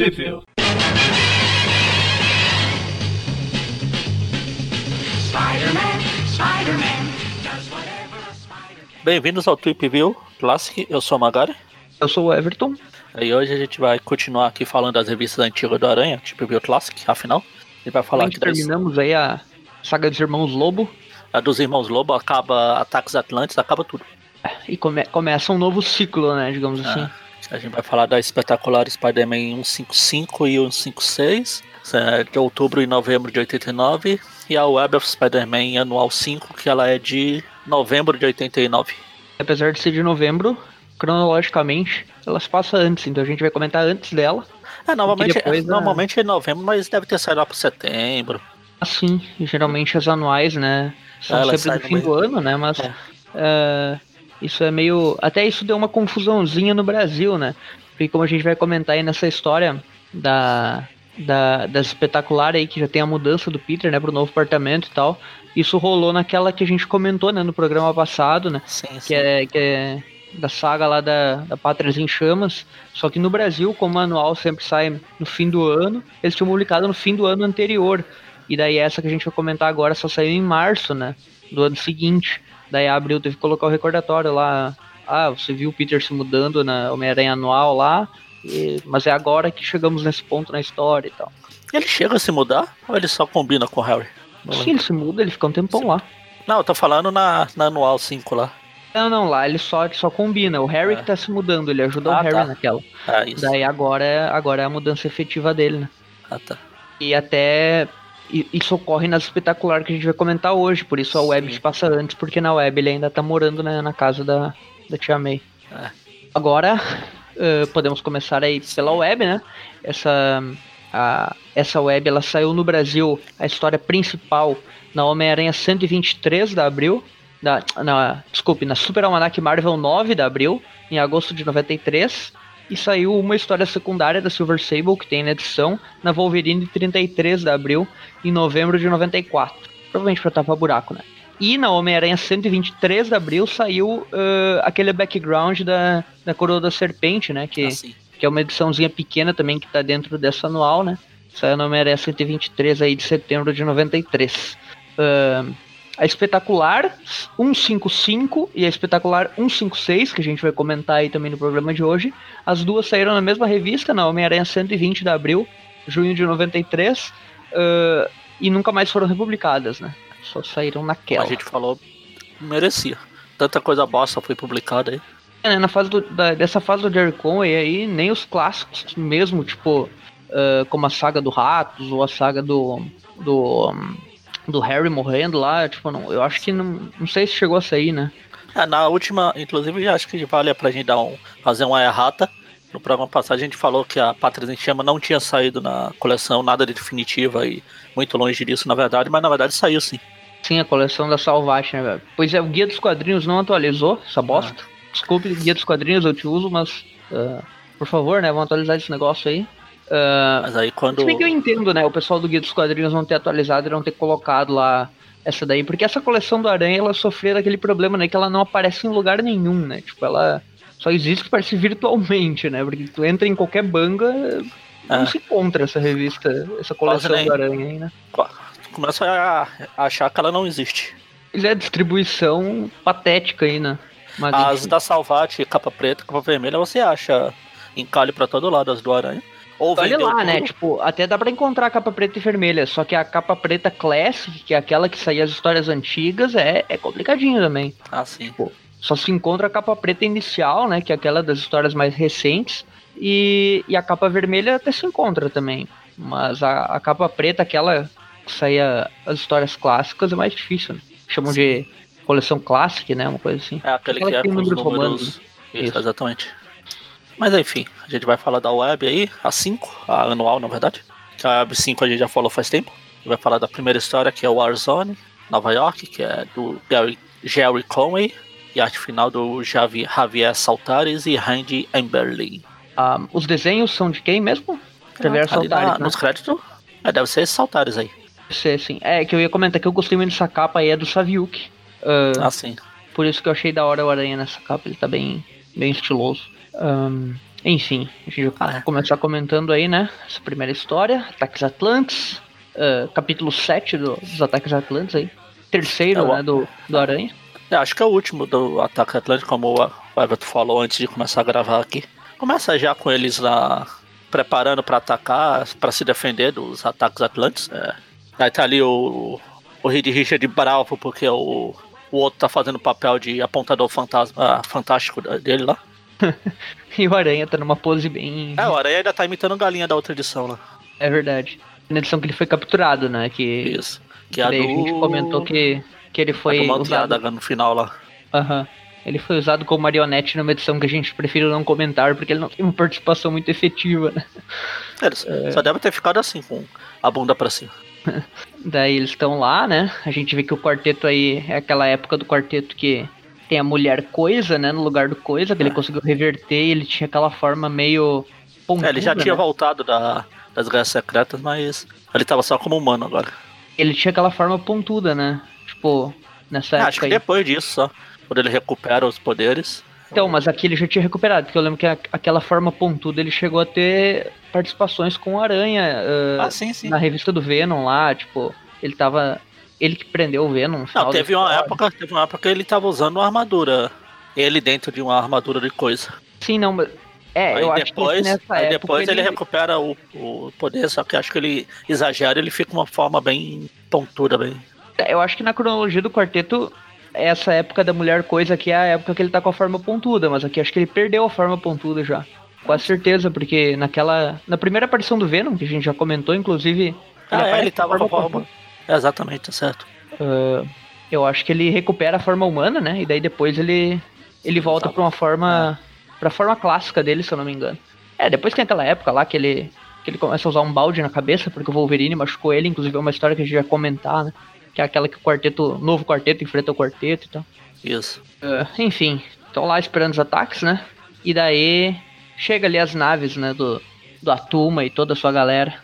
Sheffield. Bem-vindos ao Trip View Classic, eu sou o Magari. Eu sou o Everton. E hoje a gente vai continuar aqui falando das revistas antigas do Aranha, Trip View Classic, afinal. E vai falar terminamos aí a saga dos Irmãos Lobo. A dos Irmãos Lobo acaba Ataques Atlantes, acaba tudo. E come começa um novo ciclo, né, digamos assim. A gente vai falar da espetacular Spider-Man 155 e 156, é de outubro e novembro de 89, e a Web of Spider-Man anual 5, que ela é de novembro de 89. Apesar de ser de novembro, cronologicamente, elas passam antes, então a gente vai comentar antes dela. É, normalmente, depois, é, normalmente é em novembro, mas deve ter saído lá para setembro. Assim, geralmente as anuais, né? São é, sempre no fim do ano, né? Mas é. uh, isso é meio. Até isso deu uma confusãozinha no Brasil, né? Porque como a gente vai comentar aí nessa história da, da, da espetacular aí, que já tem a mudança do Peter, né, pro novo apartamento e tal. Isso rolou naquela que a gente comentou, né, no programa passado, né? Sim, sim. Que é, que é da saga lá da, da Pátrias em Chamas. Só que no Brasil, como o anual sempre sai no fim do ano, eles tinham publicado no fim do ano anterior. E daí essa que a gente vai comentar agora só saiu em março, né? Do ano seguinte. Daí abril teve que colocar o recordatório lá. Ah, você viu o Peter se mudando na Homem-Aranha anual lá. E, mas é agora que chegamos nesse ponto na história e tal. Ele chega a se mudar ou ele só combina com o Harry? Não Sim, ele se muda, ele fica um tempão Sim. lá. Não, eu tô falando na, na anual 5 lá. Não, não, lá ele só, ele só combina. O Harry é. que tá se mudando, ele ajuda ah, o Harry tá. naquela. Ah, isso. Daí agora é, agora é a mudança efetiva dele, né? Ah, tá. E até isso ocorre nas espetacular que a gente vai comentar hoje, por isso a web se passa antes, porque na web ele ainda tá morando né, na casa da, da tia May. É. Agora uh, podemos começar aí pela web, né? Essa, a, essa web ela saiu no Brasil, a história principal na Homem-Aranha 123 de abril, da, na, desculpe, na Super Almanac Marvel 9 de abril, em agosto de 93. E saiu uma história secundária da Silver Sable, que tem na edição, na Wolverine 33 de abril, em novembro de 94. Provavelmente pra tapar buraco, né? E na Homem-Aranha 123 de abril saiu uh, aquele background da, da Coroa da Serpente, né? Que, ah, que é uma ediçãozinha pequena também que tá dentro dessa anual, né? Saiu na Homem-Aranha 123 aí de setembro de 93. Uh, a espetacular 155 e a espetacular 156, que a gente vai comentar aí também no programa de hoje, as duas saíram na mesma revista, na Homem-Aranha 120 de abril, junho de 93, uh, e nunca mais foram republicadas, né? Só saíram naquela. A gente falou, merecia. Tanta coisa bosta foi publicada aí. É, né, na fase do, da, dessa fase do Jerry Conway aí, nem os clássicos mesmo, tipo, uh, como a saga do Ratos ou a saga do. do um, do Harry morrendo lá, tipo, não, eu acho que não, não sei se chegou a sair, né? É, na última, inclusive, acho que vale pra gente dar um, fazer uma errata. No programa passado a gente falou que a Pátria em Chama não tinha saído na coleção, nada de definitiva e muito longe disso, na verdade, mas na verdade saiu sim. Sim, a coleção da Salvation, né, velho? Pois é, o Guia dos Quadrinhos não atualizou essa bosta. Ah. Desculpe, Guia dos Quadrinhos eu te uso, mas uh, por favor, né, vamos atualizar esse negócio aí. Uh, Mas aí quando. Se bem que eu entendo, né? O pessoal do Guia dos Quadrinhos não ter atualizado e não ter colocado lá essa daí, porque essa coleção do Aranha ela sofreu aquele problema, né? Que ela não aparece em lugar nenhum, né? Tipo, ela só existe parece virtualmente, né? Porque tu entra em qualquer banga, não é. se encontra essa revista, essa coleção nem... do Aranha aí, né? Começa a achar que ela não existe. Mas é distribuição patética aí, né? Mas, as enfim. da Salvat, capa preta, capa vermelha, você acha encalhe para todo lado as do Aranha. Ou Olha lá, tudo. né? Tipo, até dá pra encontrar a capa preta e vermelha. Só que a capa preta Classic, que é aquela que saía as histórias antigas, é, é complicadinho também. Ah, sim. Tipo, só se encontra a capa preta inicial, né? Que é aquela das histórias mais recentes. E, e a capa vermelha até se encontra também. Mas a, a capa preta, aquela que saía as histórias clássicas, é mais difícil, né? Chamam sim. de coleção clássica, né? Uma coisa assim. É aquele aquela que, é com os números, romanos. Isso, Isso, exatamente. Mas enfim, a gente vai falar da web aí, a 5, a anual na verdade. A web 5 a gente já falou faz tempo. Vai falar da primeira história que é o Warzone, Nova York, que é do Gary, Jerry Conway. E a arte final do Javier, Javier Saltares e Randy Emberley. Um, os desenhos são de quem mesmo? Javier Saltares, na, né? Nos créditos, é, deve ser Saltares aí. Deve ser, sim. É, que eu ia comentar que eu gostei muito dessa capa aí, é do Saviuk. Uh, ah, sim. Por isso que eu achei da hora o Aranha nessa capa, ele tá bem, bem estiloso. Um, Enfim, a gente vai ah, começar comentando aí, né? Essa primeira história, Ataques Atlantes, uh, capítulo 7 do, dos Ataques Atlantes aí. Terceiro, é, né, do, do Aranha. É, acho que é o último do Ataque Atlântico, como o Everton falou antes de começar a gravar aqui. Começa já com eles lá preparando para atacar, para se defender dos ataques atlantes. É. Aí tá ali o, o Reed Richard bravo porque o, o outro tá fazendo o papel de apontador fantasma fantástico dele lá. e o Aranha tá numa pose bem. É, o Aranha ainda tá imitando galinha da outra edição lá. É verdade. Na edição que ele foi capturado, né? Que, Isso. Que, a, do... a gente comentou que, que ele foi. A usado... no final lá. Aham. Uhum. Ele foi usado como marionete numa edição que a gente prefere não comentar, porque ele não tem uma participação muito efetiva, né? É, é... Só deve ter ficado assim, com a bunda pra cima. Daí eles estão lá, né? A gente vê que o quarteto aí é aquela época do quarteto que tem a mulher coisa, né? No lugar do coisa, que é. ele conseguiu reverter e ele tinha aquela forma meio. Pontuda, é, ele já tinha né? voltado da, das guerras secretas, mas ele tava só como humano agora. Ele tinha aquela forma pontuda, né? Tipo, nessa ah. Acho que aí. depois disso só. Quando ele recupera os poderes. Então, mas aqui ele já tinha recuperado, porque eu lembro que a, aquela forma pontuda ele chegou a ter participações com o Aranha uh, ah, sim, sim. na revista do Venom lá, tipo, ele tava. Ele que prendeu o Venom. Não, teve uma época, teve uma época que ele tava usando uma armadura. Ele dentro de uma armadura de coisa. Sim, não, mas. É, aí eu depois, acho que aí depois ele... ele, recupera o, o poder, só que acho que ele exagera, ele fica uma forma bem pontuda, bem. É, eu acho que na cronologia do quarteto essa época da mulher coisa aqui é a época que ele tá com a forma pontuda, mas aqui acho que ele perdeu a forma pontuda já. Com certeza, porque naquela. Na primeira aparição do Venom, que a gente já comentou, inclusive. Ah, ele, é, ele tava com a forma. É, exatamente, tá certo. Uh, eu acho que ele recupera a forma humana, né? E daí depois ele. Ele volta pra uma forma. pra forma clássica dele, se eu não me engano. É, depois que aquela época lá que ele. Que ele começa a usar um balde na cabeça, porque o Wolverine machucou ele, inclusive é uma história que a gente vai comentar, né? que é aquela que o quarteto, novo quarteto enfrenta o quarteto e tal. Isso. Uh, enfim, estão lá esperando os ataques, né? E daí chega ali as naves, né, do, do Atuma e toda a sua galera.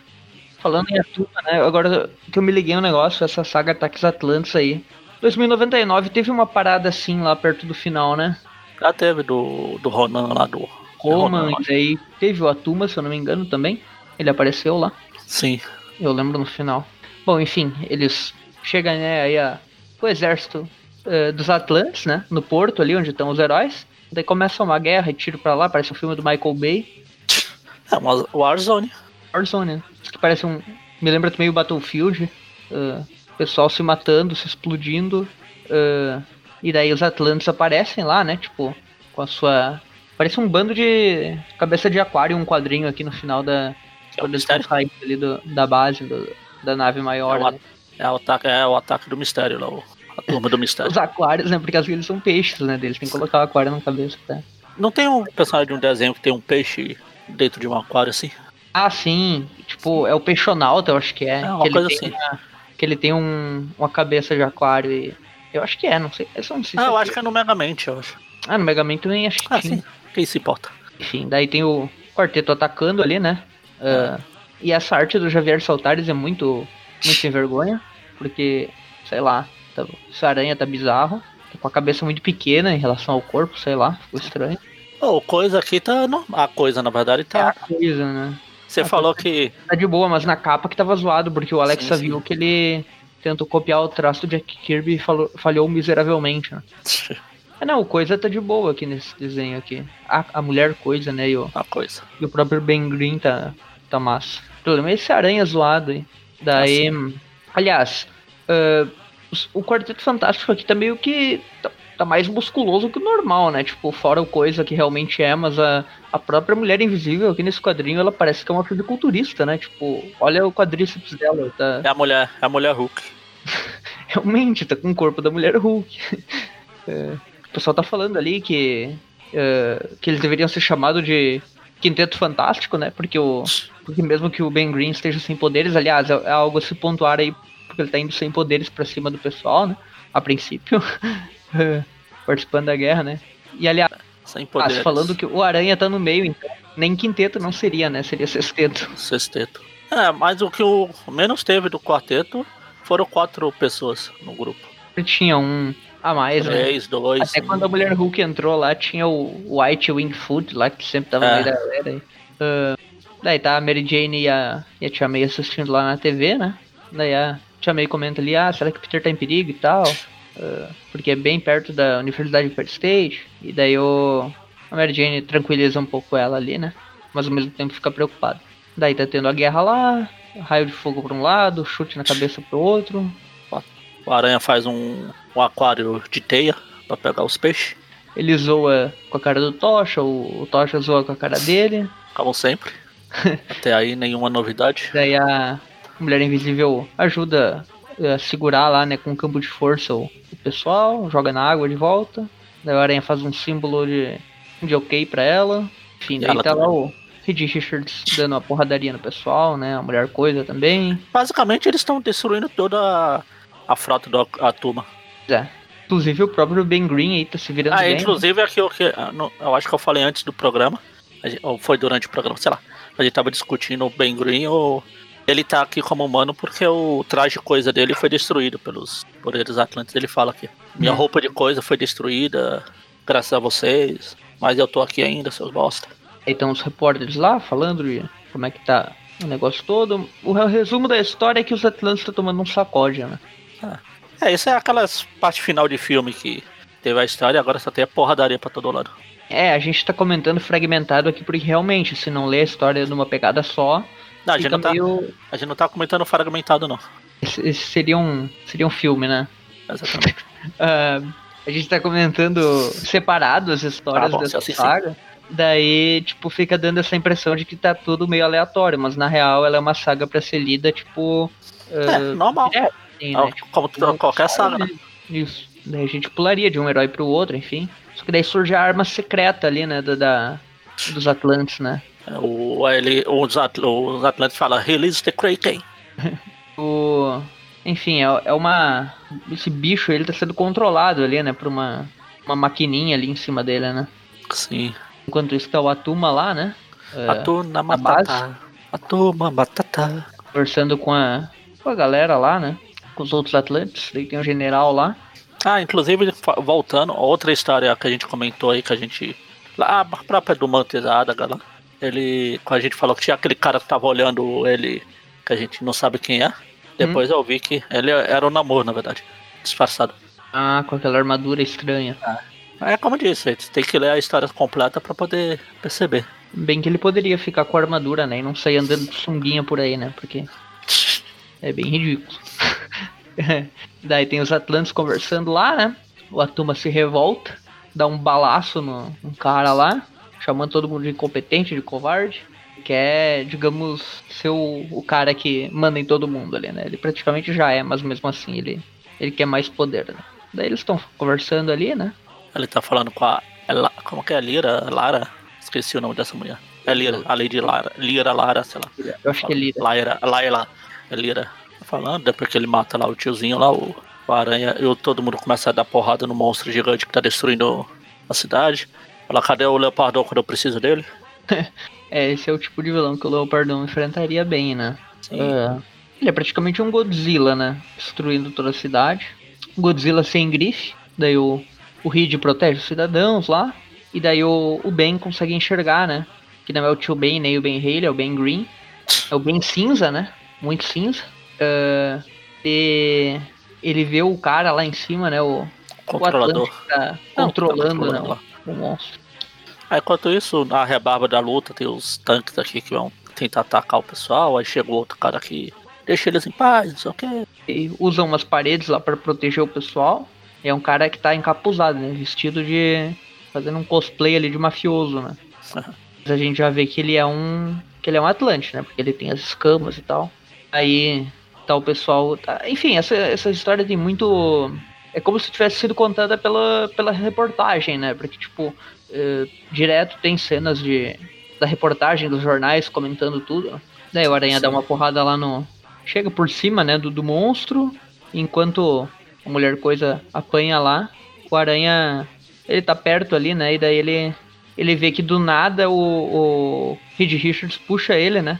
Falando em Atuma, né, agora que eu me liguei um negócio, essa saga Ataques Atlantis aí. 2099 teve uma parada assim lá perto do final, né? Já teve do, do Ronan lá do. Roman, e daí teve o Atuma, se eu não me engano, também. Ele apareceu lá. Sim. Eu lembro no final. Bom, enfim, eles chega né, aí a, o exército uh, dos Atlantes, né? No porto ali onde estão os heróis. Daí começa uma guerra e tiro pra lá, parece um filme do Michael Bay. É uma Warzone. Warzone, né? Que parece um. Me lembra também o Battlefield. Uh, pessoal se matando, se explodindo. Uh, e daí os Atlantes aparecem lá, né? Tipo, com a sua. Parece um bando de cabeça de aquário, um quadrinho aqui no final da. É quando eles estão saindo ali do, da base do, da nave maior. É uma, né? É o ataque, é o ataque do mistério lá, a turma do mistério. Os aquários, né? Porque às vezes são peixes, né? Deles tem que colocar o aquário na cabeça. Tá? Não tem um personagem de um desenho que tem um peixe dentro de um aquário assim? Ah, sim. Tipo, é o peixonauta, eu acho que é. É uma que coisa assim. A, que ele tem um, uma cabeça de aquário e. Eu acho que é, não sei. Eu não sei ah, eu acho que é no Megamente, eu acho. Ah, no Megamente também acho que ah, tinha. sim. Quem se importa? Enfim, daí tem o quarteto atacando ali, né? Uh, e essa arte do Javier Saltares é muito, muito sem vergonha porque, sei lá, tá, essa aranha tá bizarro, tá com a cabeça muito pequena em relação ao corpo, sei lá, ficou estranho. Oh, coisa aqui tá. A coisa, na verdade, tá. É a coisa, né? Você a falou que. Tá de boa, mas na capa que tava zoado, porque o Alex sim, viu sim. que ele tentou copiar o traço do Jack Kirby e falou, falhou miseravelmente, né? É, não, o Coisa tá de boa aqui nesse desenho aqui. A, a mulher Coisa, né? E o, a Coisa. E o próprio Ben Green tá, tá massa. O problema é esse aranha zoado aí. Daí, assim. Aliás, uh, o Quarteto Fantástico aqui tá meio que. Tá, tá, mais musculoso que o normal, né? Tipo, fora o coisa que realmente é, mas a, a própria Mulher Invisível aqui nesse quadrinho, ela parece que é uma fisiculturista, né? Tipo, olha o quadríceps dela. Tá... É a mulher, é a mulher Hulk. realmente, tá com o corpo da mulher Hulk. é, o pessoal tá falando ali que. Uh, que eles deveriam ser chamados de Quinteto Fantástico, né? Porque o. Porque mesmo que o Ben Green esteja sem poderes, aliás, é, é algo a se pontuar aí, porque ele tá indo sem poderes para cima do pessoal, né? A princípio. Participando da guerra, né? E aliás, poderes. falando que o Aranha tá no meio, então nem quinteto não seria, né? Seria sexteto. Sexteto. É, mas o que o menos teve do quarteto foram quatro pessoas no grupo. Tinha um a mais, Três, né? dois. Até quando a Mulher Hulk entrou lá, tinha o White Wing Food lá, que sempre tava no É. meio da galera aí. Ah, daí tá a Mary Jane e a, e a Tia May assistindo lá na TV, né? Daí a Tia May comenta ali, ah, será que o Peter tá em perigo e tal? Ah, porque é bem perto da Universidade de Fair State. E daí o, a Mary Jane tranquiliza um pouco ela ali, né? Mas ao mesmo tempo fica preocupada. Daí tá tendo a guerra lá, raio de fogo pra um lado, chute na cabeça pro outro. O Aranha faz um, um aquário de teia pra pegar os peixes. Ele zoa com a cara do Tocha, o, o Tocha zoa com a cara dele. Como sempre. Até aí nenhuma novidade. Daí a Mulher Invisível ajuda a segurar lá, né, com um campo de força o pessoal, joga na água de volta. Daí o Aranha faz um símbolo de, de ok pra ela. Enfim, daí Ela tá lá também. o Reed Richards dando uma porradaria no pessoal, né, a Mulher Coisa também. Basicamente eles estão destruindo toda a, a frota da a turma. É. Inclusive o próprio Ben Green aí tá se virando Ah, bem. inclusive aqui o que eu acho que eu falei antes do programa, a gente- ou foi durante o programa, sei lá. A gente tava discutindo o Ben Green ou ele tá aqui como humano porque o traje coisa dele foi destruído pelos poderes atlantes. Ele fala aqui: minha Hum. roupa de coisa foi destruída graças a vocês, mas eu tô aqui ainda, seus bosta. Aí estão os repórteres lá falando de como é que tá o negócio todo. O resumo da história é que os Atlantes estão tomando um sacode, né? É, isso é aquelas parte final de filme que teve a história e agora só tem a porradaria pra todo lado. É, a gente tá comentando fragmentado aqui porque realmente, se não ler a história numa pegada só, Não, a gente não tá, meio. a gente não tá comentando fragmentado, não. Esse, esse seria, um, seria um filme, né? Exatamente. Ah, a gente tá comentando separado as histórias Tá bom, dessa sim, sim. saga. Daí, tipo, fica dando essa impressão de que tá tudo meio aleatório, mas na real ela é uma saga pra ser lida, tipo. É, ah, normal. direto, assim, né? Tipo, Como tu- qualquer saga, né? Isso. Daí a gente pularia de um herói pro outro, enfim. Só que daí surge a arma secreta ali, né? Da, da- dos Atlantes, né? O, ele, os, Atl os Atlantes falam, release the Kraken. O. Enfim, é, é uma. Esse bicho ele tá sendo controlado ali, né? Por uma, uma maquininha ali em cima dele, né? Sim. Enquanto isso tá o Atuma lá, né? É, base? Matata. Atuma Matata. conversando com a, com a galera lá, né? Com os outros Atlantes. Daí tem um general lá. Ah, inclusive, voltando, outra história que a gente comentou aí, que a gente. Lá, a própria do Mantes Adaga lá. Ele. Quando a gente falou que tinha aquele cara que tava olhando ele, que a gente não sabe quem é. Depois eu vi que ele era o namoro, na verdade. Disfarçado. Ah, com aquela armadura estranha. É como eu disse, você tem que ler a história completa pra poder perceber. Bem que ele poderia ficar com a armadura, né? E não sair andando de sunguinha por aí, né? Porque é bem ridículo. Daí tem os Atlantes conversando lá, né? O Atuma se revolta, dá um balaço no, no cara lá, chamando todo mundo de incompetente, de covarde. Quer, digamos, ser o, o cara que manda em todo mundo ali, né? Ele praticamente já é, mas mesmo assim ele, ele quer mais poder, né? Daí eles estão conversando ali, né? Ele tá falando com a. Ela, como que é? Lira? Lara? Esqueci o nome dessa mulher. É Lira, a Lady Lara. Lira, Lara, sei lá. Eu acho que ele. Laira, Laila. É Lira. Tá falando, depois que ele mata lá o tiozinho lá, o, o aranha, e todo mundo começa a dar porrada no monstro gigante que tá destruindo a cidade. Fala, cadê o Leopardão quando eu preciso dele? É, esse é o tipo de vilão que o Leopardão enfrentaria bem, né? Sim. É, ele é praticamente um Godzilla, né? Destruindo toda a cidade. Godzilla sem grife. Daí o, o Reed protege os cidadãos lá. E daí o, o Ben consegue enxergar, né? Que não é o tio Ben nem o Ben Haley, é o Ben Green. É o Ben cinza, né? Muito cinza. É, e ele vê o cara lá em cima, né? O, o Controlador. Atlântico tá Não, controlando, tá controlando né, lá. o monstro. Aí, enquanto isso, na rebarba da luta, tem os tanques aqui que vão tentar atacar o pessoal. Aí chega o outro cara que deixa eles em paz, não sei o que. e usa umas paredes lá pra proteger o pessoal. É um cara que tá encapuzado, né? Vestido de. fazendo um cosplay ali de mafioso, né? Mas a gente já vê que ele é um. que ele é um Atlante, né? Porque ele tem as escamas e tal. Aí tá o pessoal. tá- Enfim, essa, essa história tem muito. É como se tivesse sido contada pela, pela reportagem, né? Porque, tipo, eh, direto tem cenas de da reportagem dos jornais comentando tudo. Daí o Aranha Sim. dá uma porrada lá no. Chega por cima, né, do, do monstro. Enquanto a mulher coisa apanha lá, o Aranha. Ele tá perto ali, né? E daí ele. Ele vê que do nada o, o Reed Richards puxa ele, né?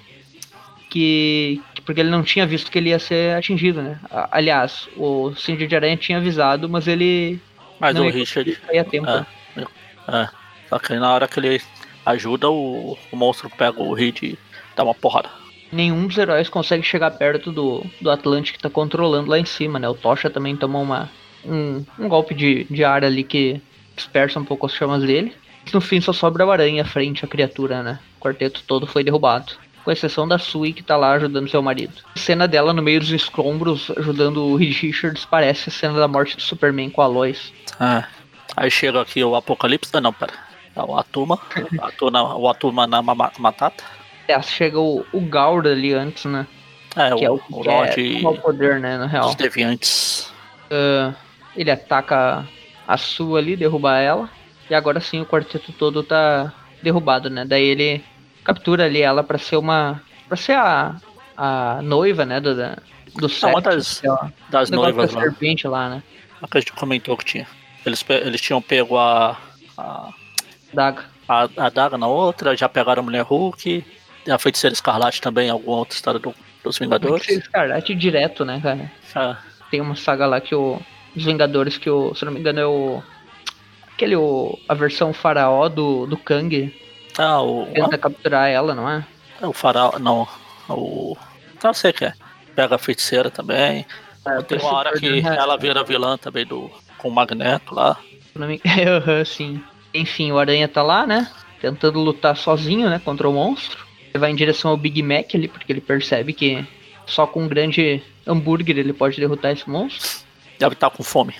Que, que- Porque ele não tinha visto que ele ia ser atingido, né? A- Aliás, o Cindy de Aranha tinha avisado, mas ele. Mas não, o Richard. Aí a tempo. É, é. Só que na hora que ele ajuda, o, o monstro pega o Reed e dá uma porrada. Nenhum dos heróis consegue chegar perto do, do Atlante que tá controlando lá em cima, né? O Tocha também tomou uma, um, um golpe de, de ar ali que dispersa um pouco as chamas dele. No fim só sobra o Aranha frente à criatura, né? O quarteto todo foi derrubado. Com exceção da Sui que tá lá ajudando seu marido. A cena dela no meio dos escombros ajudando o Reed Richards parece a cena da morte do Superman com a Lois. Ah, aí chega aqui o Apocalipse. Ah, não, pera. É o Atuma. O Atuma na Matata. É, chega o, o Gaur ali antes, né? É, que o, é o, o Lorde. É, o poder, né? Na real. Os deviantes. Uh, ele ataca a sua ali, derruba ela. E agora sim o quarteto todo tá derrubado, né? Daí ele captura ali ela para ser uma. para ser a, a noiva, né? Do, da, do sexo, uma das, é das noivas da lá. serpente lá, né? A que a gente comentou que tinha. Eles, eles tinham pego a. a daga. A, a daga na outra, já pegaram a mulher Hulk. A feiticeira escarlate também, alguma outra história do, dos Vingadores. Feiticeira escarlate direto, né, cara? Ah. Tem uma saga lá que o. Os Vingadores que o. Se não me engano, é o. Aquele. O, a versão faraó do, do Kang. Ah, o. Tenta capturar ela, não é? É o faraó. Não. O. Não sei o que é. Pega a feiticeira também. É, Tem uma hora que ela vira vilã também do. Com o Magneto lá. Sim. Enfim, o Aranha tá lá, né? Tentando lutar sozinho, né? Contra o monstro. Ele vai em direção ao Big Mac ali, porque ele percebe que só com um grande hambúrguer ele pode derrotar esse monstro. Deve estar com fome.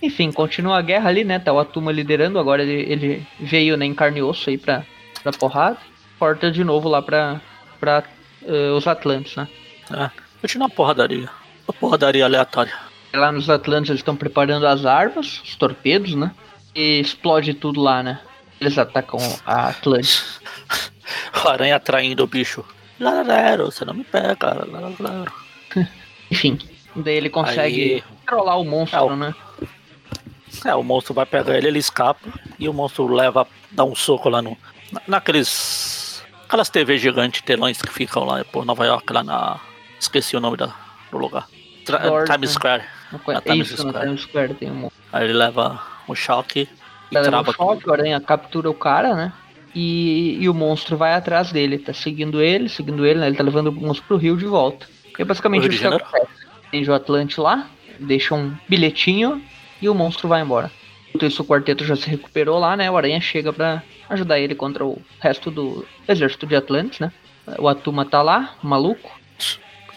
Enfim, continua a guerra ali, né? Tá o Atuma liderando, agora ele, ele veio né, em carne e osso aí pra, pra porrada. Porta de novo lá pra, pra uh, os Atlantes, né? É, continua a porradaria. A porradaria aleatória. Lá nos Atlantes eles estão preparando as armas, os torpedos, né? E explode tudo lá, né? Eles atacam a Atlantis. o aranha atraindo o bicho. Lararero, você não me pega, lararero. Enfim, daí ele consegue Aí... controlar o monstro, é, o... né? É, o monstro vai pegar ele, ele escapa e o monstro leva, dá um soco lá no. Naqueles. Aquelas TV gigantes, telões que ficam lá por Nova York, lá na. Esqueci o nome da, do lugar. Tra Times Square. Na Times Isso, Square. Times Square tem um... Aí ele leva um choque e ele trava. Leva um choque, o aranha captura o cara, né? E, e, o monstro vai atrás dele, tá seguindo ele, seguindo ele, né? Ele tá levando o monstro pro rio de volta. E é basicamente isso que acontece. Tem o Atlante lá, deixa um bilhetinho e o monstro vai embora. Enquanto isso, o quarteto já se recuperou lá, né? O Aranha chega para ajudar ele contra o resto do exército de Atlantis, né? O Atuma tá lá, maluco.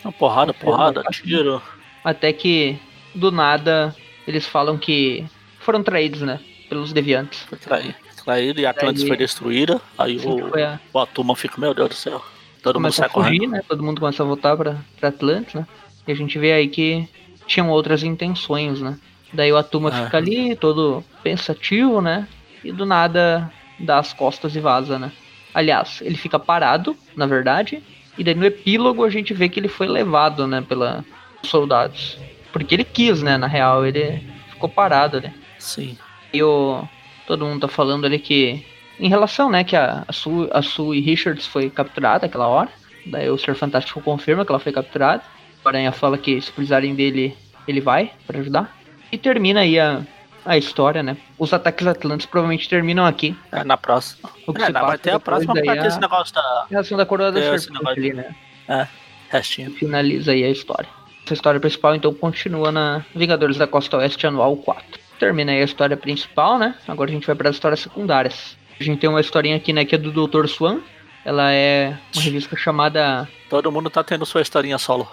Uma porrada, porrada, tiro. Até que, do nada, eles falam que foram traídos, né? Pelos deviantes. Foi traído, traído e Atlantis foi destruída. Aí o, a... o Atuma fica, meu Deus do céu. Todo começa mundo sai a fugir, correndo. né? Todo mundo começa a voltar pra, pra Atlantis, né? E a gente vê aí que tinham outras intenções, né? Daí o Atuma ah. fica ali, todo pensativo, né? E do nada dá as costas e vaza, né? Aliás, ele fica parado, na verdade. E daí no epílogo a gente vê que ele foi levado, né, pelos soldados. Porque ele quis, né, na real, ele ficou parado, né? Sim. E o... todo mundo tá falando ali que... Em relação, né, que a, a, Sue, a Sue Richards foi capturada aquela hora. Daí o Ser Fantástico confirma que ela foi capturada. O Aranha fala que se precisarem dele, ele vai para ajudar. E termina aí a, a história, né? Os ataques atlantes provavelmente terminam aqui. É, na próxima. O que é, vai ter a próxima pra ter esse negócio da. Reação da coroa da serpente ali, né? É, restinho. Finaliza aí a história. Essa história principal então continua na Vingadores da Costa Oeste Anual 4. Termina aí a história principal, né? Agora a gente vai para as histórias secundárias. A gente tem uma historinha aqui, né, que é do Dr. Swan. Ela é uma revista chamada. Todo mundo tá tendo sua historinha solo.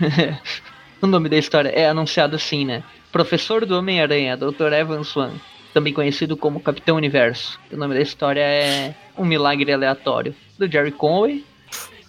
o nome da história é anunciado assim, né? Professor do Homem-Aranha, Dr. Evan Swan, também conhecido como Capitão Universo. O nome da história é Um Milagre Aleatório, do Jerry Conway.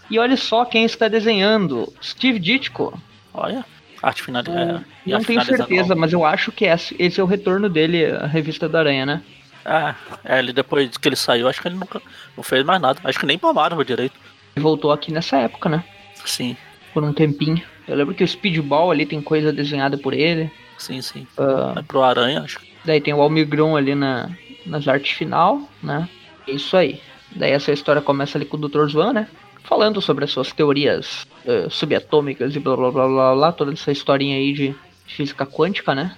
E olha só quem está desenhando, Steve Ditko. Olha, arte final. É, não tenho certeza, mas eu acho que esse, esse é o retorno dele, a revista da Aranha, né? Ah, é, ele depois que ele saiu, acho que ele nunca não fez mais nada. Acho que nem pra Marvel direito. Ele voltou aqui nessa época, né? Sim. Por um tempinho. Eu lembro que o Speedball ali tem coisa desenhada por ele. Sim, sim. Uh, é pro Aranha, acho. Daí tem o Almigron ali na, nas artes final, né? É isso aí. Daí essa história começa ali com o Dr. Swan, né? Falando sobre as suas teorias uh, subatômicas e blá blá blá blá blá, toda essa historinha aí de física quântica, né?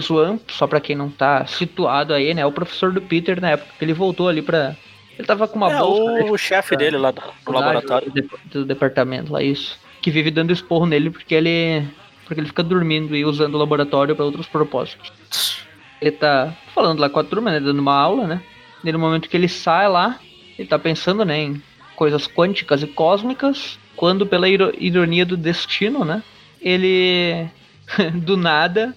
Swan, só pra quem não tá situado aí, né? É o professor do Peter na época que ele voltou ali pra. Ele tava com uma é, bolsa. O, né, chefe dele lá do, do laboratório. Do, do, departamento lá, isso. Que vive dando esporro nele porque ele. Porque ele fica dormindo e usando o laboratório para outros propósitos. Ele tá falando lá com a turma, né? Dando uma aula, né? E no momento que ele sai lá, ele tá pensando, né? Em coisas quânticas e cósmicas. Quando, pela ironia do destino, né? Ele. do nada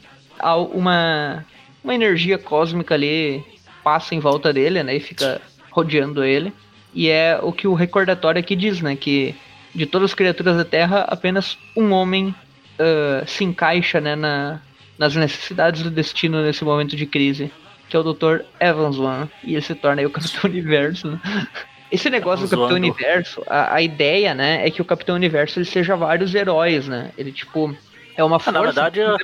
uma, uma energia cósmica ali passa em volta dele, né? E fica rodeando ele. E é o que o recordatório aqui diz, né? Que de todas as criaturas da Terra, apenas um homem uh, se encaixa né, na, nas necessidades do destino nesse momento de crise, que é o Dr. Evans One. E ele se torna aí o Capitão Universo, né? Esse negócio do Capitão Universo, a, a, ideia, né, é que o Capitão Universo ele seja vários heróis, né? Ele, tipo, é uma força. Ah, na verdade, é,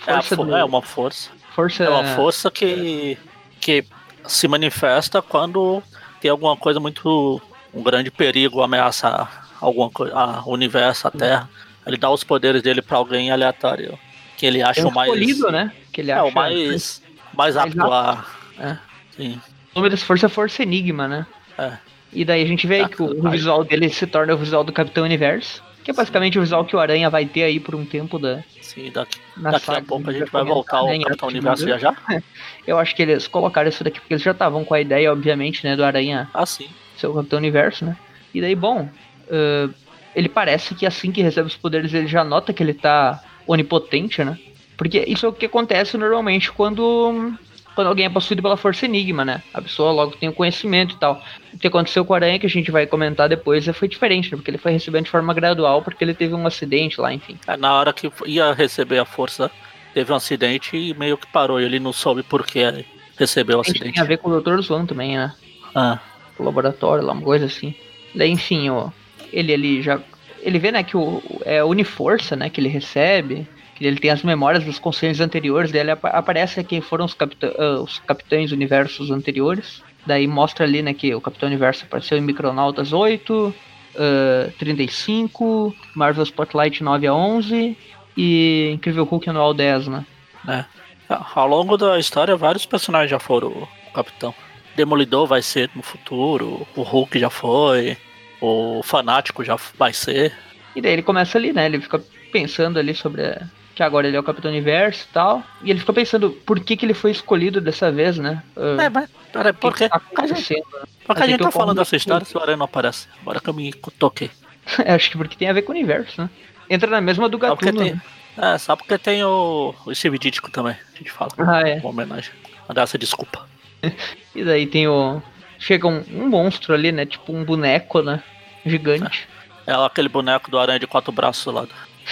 força é, do... é, uma força. força. É uma força que, que se manifesta quando tem alguma coisa muito. um grande perigo ameaçar alguma coisa, o universo, a Terra. Ele dá os poderes dele para alguém aleatório. Que ele acha o mais. Escolhido, né? Que ele é, o mais, mais apto a. É. Sim. O nome dessa força é Força Enigma, né? É. E daí a gente vê tá, que o, o visual dele se torna o visual do Capitão Universo. Que é basicamente o visual que o Aranha vai ter aí por um tempo da. Sim, daqui, daqui a pouco a gente vai voltar ao né, Capitão Universo já já. Eu acho que eles colocaram isso daqui porque eles já estavam com a ideia, obviamente, né, do Aranha ah, sim. ser o Capitão Universo, né? E daí, bom, uh, ele parece que assim que recebe os poderes ele já nota que ele tá onipotente, né? Porque isso é o que acontece normalmente quando quando alguém é possuído pela força enigma, né? A pessoa logo tem o conhecimento e tal. O que aconteceu com o Aranha, que a gente vai comentar depois, foi diferente, né? Porque ele foi recebendo de forma gradual, porque ele teve um acidente lá, enfim. É, na hora que ia receber a força, teve um acidente e meio que parou. Ele não soube por que recebeu o acidente. Tem a ver com o Dr. Swan também, né? Ah. O laboratório lá, uma coisa assim. Daí, enfim, ó, ele ali já. Ele vê, né, que o, é a Uniforça, né, que ele recebe que ele tem as memórias dos conselhos anteriores dele, aparece que foram os, capitã, uh, os capitães universos anteriores. Daí mostra ali, né, que o Capitão Universo apareceu em Micronautas 8, uh, 35, Marvel Spotlight 9 a 11 e Incrível Hulk anual 10, né? É. Ao longo da história, vários personagens já foram o Capitão. Demolidor vai ser no futuro, o Hulk já foi, o Fanático já vai ser. E daí ele começa ali, né? Ele fica pensando ali sobre a, que agora ele é o Capitão Universo e tal. E ele ficou pensando por que, que ele foi escolhido dessa vez, né? Uh, é, mas peraí, por? Tá porque a gente, porque a gente tá falando dessa história se o Aranha não aparece. Agora que eu me toquei. é, acho que porque tem a ver com o universo, né? Entra na mesma do Gatuno. Tem, né? É, só porque tem o, o Steve Ditko também, a gente fala. Ah, é. Uma homenagem. A dar essa desculpa. e daí tem o. Chega um, um, monstro ali, né? Tipo um boneco, né? Gigante. É, é aquele boneco do aranha de quatro braços lá.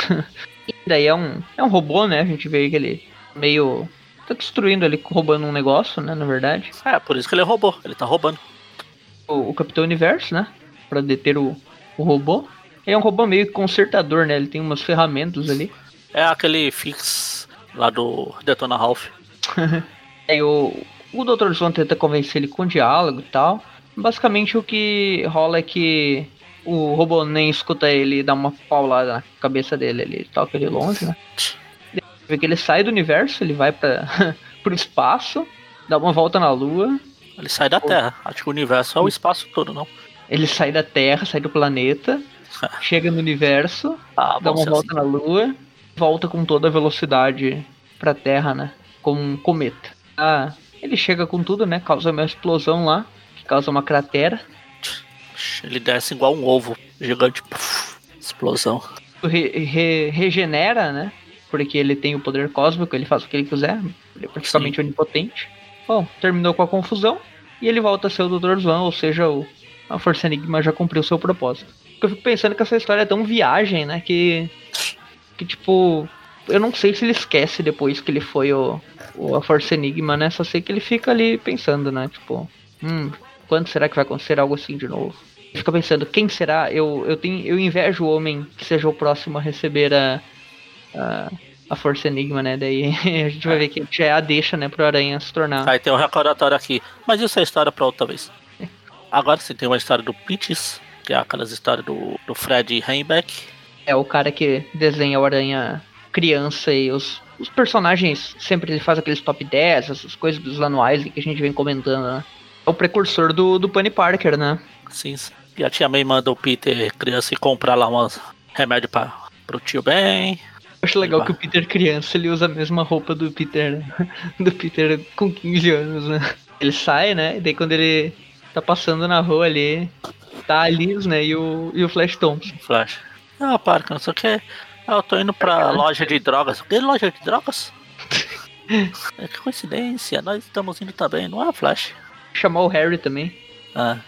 E daí é um, é um robô, né? A gente vê que ele meio. tá destruindo ali, roubando um negócio, né? Na verdade. É, por isso que ele é robô, ele tá roubando. O, o Capitão Universo, né? Pra deter o, o robô. Ele é um robô meio consertador, né? Ele tem umas ferramentas ali. É aquele fix lá do Detona Ralph. Aí o, o Dr. Zon tenta convencer ele com diálogo e tal. Basicamente o que rola é que o robô nem escuta ele dá uma paulada na cabeça dele, ele toca ele longe, né? Vê que ele sai do universo, ele vai para pro espaço, dá uma volta na lua. Ele sai da Terra. Acho que o universo é o espaço todo, não? Ele sai da Terra, sai do planeta, chega no universo, ah, dá uma volta assim. na lua, volta com toda a velocidade pra Terra, né? Como um cometa. Ah, ele chega com tudo, né? Causa uma explosão lá, que causa uma cratera. Ele desce igual um ovo gigante. Puf, explosão. Re, re, regenera, né? Porque ele tem o poder cósmico, ele faz o que ele quiser. Ele é praticamente Sim. onipotente. Bom, terminou com a confusão. E ele volta a ser o Dr. Zwan, ou seja, o, a Força Enigma já cumpriu seu propósito. Eu fico pensando que essa história é tão viagem, né? Que. Que tipo. Eu não sei se ele esquece depois que ele foi o, o a Força Enigma, né? Só sei que ele fica ali pensando, né? Tipo. Hum, quando será que vai acontecer algo assim de novo? Fica pensando, quem será? Eu, eu, tenho, eu invejo o homem que seja o próximo a receber a, a, a Força Enigma, né? Daí a gente vai ver que já é a deixa, né, pro Aranha se tornar. Aí tem um recordatório aqui. Mas isso é história pra outra vez. Agora sim tem uma história do Pitches, que é aquelas histórias do, do Fred Heinbeck. É o cara que desenha o Aranha criança e os os personagens sempre ele faz aqueles top 10, essas coisas dos anuais que a gente vem comentando, né? É o precursor do, do Penny Parker, né? Sim. E a tia May manda o Peter criança ir comprar lá umas remédio para pro tio Ben. Acho legal que o Peter criança ele usa a mesma roupa do Peter do Peter com 15 anos, né? Ele sai, né? E daí quando ele tá passando na rua ali, tá a Liz, né? E o, e o Flash Thompson. Flash. Ah, Parker, não sei o que. Eu tô indo pra loja de drogas. Que loja de drogas? é que coincidência, nós estamos indo também, não é Flash? Chamar o Harry também. Ah.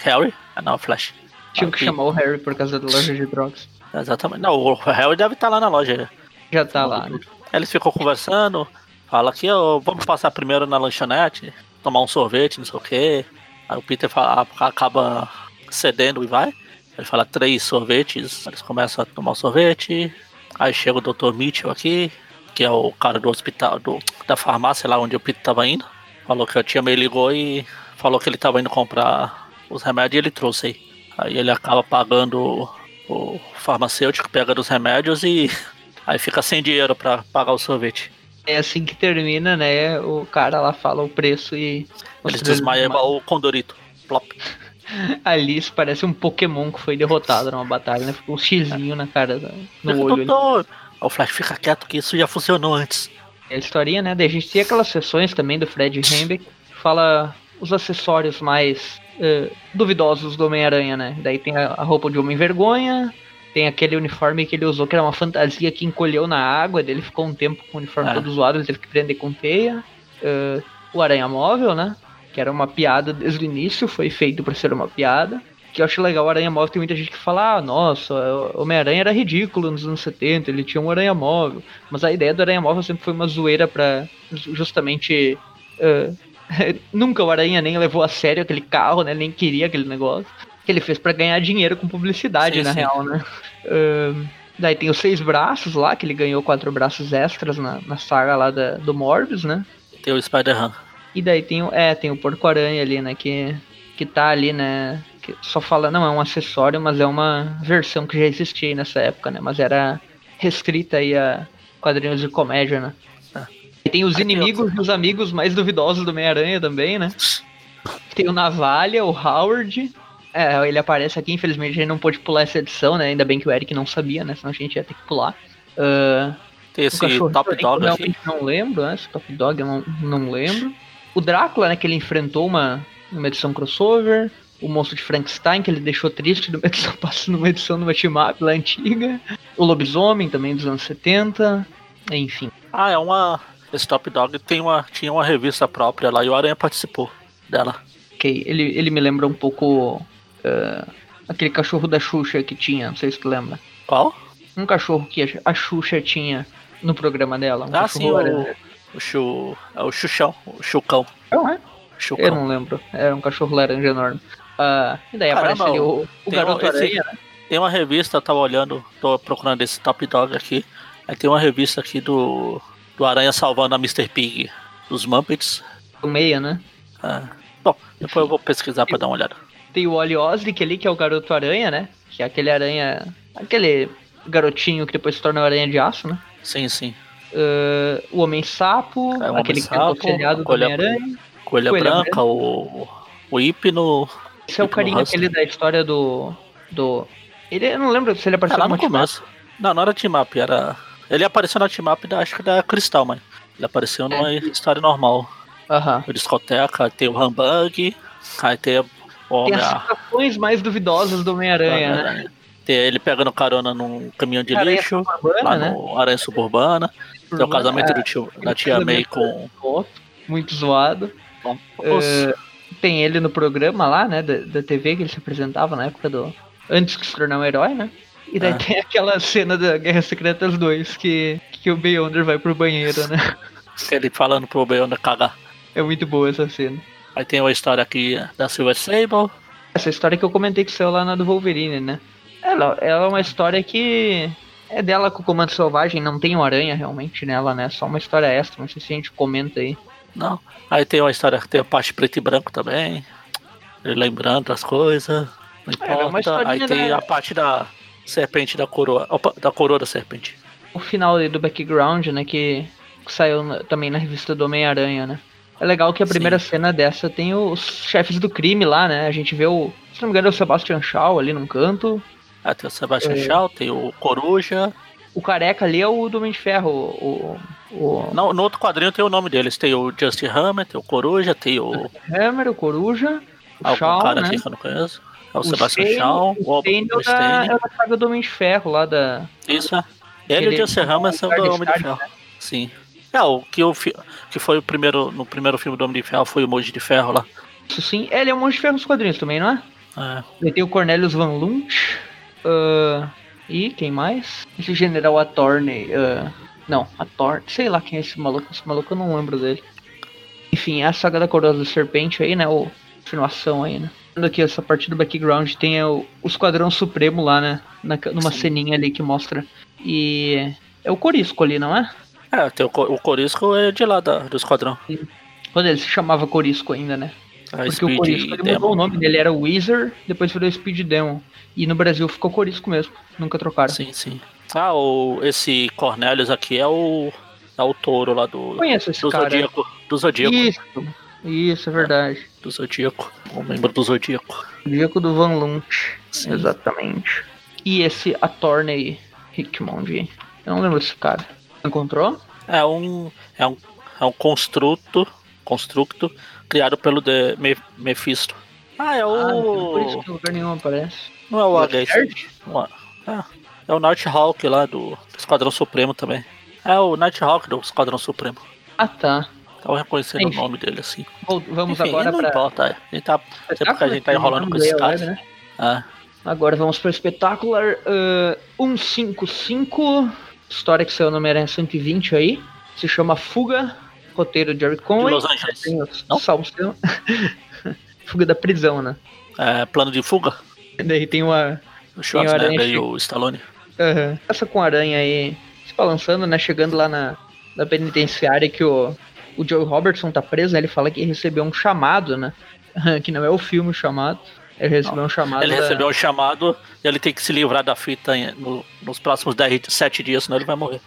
Harry? Ah não, Flash. Tinha que chamar o Harry por causa da loja de drogas. Exatamente. Não, o Harry deve estar tá lá na loja. Já tá lá, né? Eles ficam conversando, fala que oh, vamos passar primeiro na lanchonete, tomar um sorvete, não sei o que. Aí o Peter fala, acaba cedendo e vai. Ele fala três sorvetes, eles começam a tomar o sorvete. Aí chega o Dr. Mitchell aqui, que é o cara do hospital, do, da farmácia lá onde o Peter tava indo. Falou que a tia me ligou e falou que ele tava indo comprar os remédios e ele trouxe aí. Aí ele acaba pagando o farmacêutico, pega dos remédios e aí fica sem dinheiro para pagar o sorvete. É assim que termina, né? O cara lá fala o preço e. Ele desmaia igual o Condorito. Plop. Alice parece um Pokémon que foi derrotado numa batalha, né? Ficou um xizinho na cara, no olho. Doutor. O Flash fica quieto que isso já funcionou antes. É a historinha, né? Daí a gente tem aquelas sessões também do Fred Hembeck que fala os acessórios mais uh, duvidosos do Homem-Aranha, né? Daí tem a, a roupa de Homem-Vergonha, tem aquele uniforme que ele usou que era uma fantasia que encolheu na água, dele ficou um tempo com o uniforme ah. todo zoado, ele teve que prender com teia. Uh, o Aranha Móvel, né? Que era uma piada desde o início, foi feito para ser uma piada. Que eu acho legal, o Aranha Móvel tem muita gente que fala, ah, nossa, o Homem-Aranha era ridículo nos anos 70, ele tinha um Aranha Móvel. Mas a ideia do Aranha Móvel sempre foi uma zoeira para justamente uh, Nunca o Aranha nem levou a sério aquele carro, né? Nem queria aquele negócio. Que ele fez para ganhar dinheiro com publicidade, sim, na sim. real, né? Uh, daí tem os seis braços lá, que ele ganhou quatro braços extras na, na saga lá da, do Morbius, né? Tem o Spider-Man. E daí tem o. É, tem o Porco-Aranha ali, né? Que, que tá ali, né? Que só fala, não é um acessório, mas é uma versão que já existia nessa época, né? Mas era restrita aí a quadrinhos de comédia, né? Tem os inimigos e os amigos mais duvidosos do Homem-Aranha também, né? Tem o Navalha, o Howard. É, ele aparece aqui, infelizmente a gente não pôde pular essa edição, né? Ainda bem que o Eric não sabia, né? Senão a gente ia ter que pular. Uh, Tem esse Top Dog aqui. não lembro, né? Esse Top Dog eu não, não lembro. O Drácula, né? Que ele enfrentou uma, uma edição crossover. O monstro de Frankenstein, que ele deixou triste numa edição, numa edição numa team-up lá antiga. O Lobisomem, também dos anos 70. Enfim. Ah, é uma esse Top Dog tem uma, tinha uma revista própria lá e o Aranha participou dela. Ok, ele, ele me lembra um pouco uh, aquele cachorro da Xuxa que tinha, não sei se tu lembra. Qual? Um cachorro que a Xuxa tinha no programa dela. Um ah, sim, o, o, chu, é o Xuxão, o Chucão. Não é? Chucão. Eu não lembro, era um cachorro laranja enorme. Uh, e daí Caramba, aparece ali o, o Garoto um, Aranha, né? Tem uma revista, eu tava olhando, tô procurando esse Top Dog aqui. Aí tem uma revista aqui do do Aranha salvando a Mr. Pig dos Muppets. O meia, né? Ah. Bom, depois eu vou pesquisar pra dar uma olhada. Tem o Wally Oslick ali, que é o garoto aranha, né? Que é aquele aranha. aquele garotinho que depois se torna o aranha de aço, né? Sim, sim. Uh, o Homem-Sapo, é, aquele que é o Homem-Aranha. Coelha, Coelha Branca, branca, o, o Hipno. Esse é o carinha aquele da história do. do. Ele, eu não lembro se ele apareceu ah, no começo. Não, não era team up, era ele apareceu na team up da, acho que da Cristal, mano. Ele apareceu numa é. história normal. Aham. Uhum. discoteca, tem o Humbug, aí tem o Homem. Tem as situações mais duvidosas do Homem-Aranha, né? Tem ele pegando carona num caminhão de Aranha lixo, lá né? no Aranha Suburbana. Tem o casamento é, do tio, da tia May com. Muito zoado. Uh, tem ele no programa lá, né, da, da TV que ele se apresentava na época do. Antes de se tornar um herói, né? E daí ah. tem aquela cena da Guerra Secretas 2 que, que o Beyonder vai pro banheiro, né? Ele falando pro Beyonder cagar. É muito boa essa cena. Aí tem uma história aqui da Silver Sable. Essa história que eu comentei que saiu lá na do Wolverine, né? Ela, ela é uma história que é dela com o Comando Selvagem, não tem o Aranha realmente nela, né? Só uma história extra, não sei se a gente comenta aí. Não. Aí tem uma história que tem a parte preto e branco também. Lembrando as coisas. Não importa. É, é aí tem da... a parte da serpente da coroa. Opa, da coroa da serpente. o final ali do background, né? Que, que saiu na, também na revista do Homem-Aranha, né? É legal que a primeira Sim. cena dessa tem os chefes do crime lá, né? A gente vê o. Se não me engano, é o Sebastian Shaw ali num canto. Ah, tem o Sebastian é... Shaw, tem o Coruja. O careca ali é o do Homem de Ferro. O, o... Não, no outro quadrinho tem o nome deles. Tem o Justin Hammer, tem o Coruja, tem o. Hammer, o Coruja. O Algum Shaw, cara né? aqui que eu não conheço. É o, o Sebastian Shaw, o, o da, é da saga do Homem de Ferro lá da. Isso, é. Ele e o Justin Hammer são do Homem de Ferro. Né? Sim. É, o que, o que foi o primeiro. No primeiro filme do Homem de Ferro foi o Monge de Ferro lá. Isso sim. Ele é um Monge de Ferro nos quadrinhos também, não é? É. Ele tem o Cornelius Van Lunt. Uh, e quem mais? Esse General Attorney. Uh, não, Attorney. Sei lá quem é esse maluco. Esse maluco eu não lembro dele. Enfim, é a saga da Coroa do Serpente aí, né? Ou continuação aí, né? Aqui, essa parte do background tem o, o Esquadrão Supremo lá, né? Na, numa Sim. ceninha ali que mostra. E é o Corisco ali, não é? É, tem o, o Corisco é de lá da, do esquadrão. Sim. Quando ele se chamava Corisco ainda, né? Porque Speed o Corisco ele mudou o nome dele, era Wizard, depois virou Speed Demon. E no Brasil ficou Corisco mesmo, nunca trocaram. Sim, sim. Ah, o, esse Cornelius aqui é o. É o touro lá do. Conheço esse do cara. Zodíaco. Do Zodíaco. Isso, isso é verdade. É, do Zodíaco. Um membro do Zodíaco. Zodíaco do Van Lunt. Exatamente. E esse Atorney Hickmond. Eu não lembro desse cara. Encontrou? É um. É um, é um construto. Constructo criado pelo de Me, Mephisto. Ah, é o. Ah, por isso que lugar nenhum aparece. Não é o HS. É, é o Nighthawk lá do, do Esquadrão Supremo também. É o Nighthawk do Esquadrão Supremo. Ah tá. Tava reconhecendo Enfim. o nome dele assim. Vamos Enfim, agora não pra... importa, é. A gente tá, sempre porque a gente tá enrolando com caras. Né? É. Agora vamos para o Espetacular uh, 155. História que saiu no Homem-Aranha 120 aí. Se chama Fuga. Roteiro de Jerry Conway. De Los Angeles. Não? Salmo fuga da prisão, né? É, plano de fuga? Daí tem uma. O Schwarzenegger e o Stallone. Uhum. Essa com a aranha aí se balançando, né? Chegando lá na, na penitenciária que o, o Joe Robertson tá preso, né? Ele fala que recebeu um chamado, né? que não é o filme o chamado. Ele recebeu não. um chamado. Ele da... recebeu um chamado e ele tem que se livrar da fita no, nos próximos 10, 7 dias, senão ele vai morrer.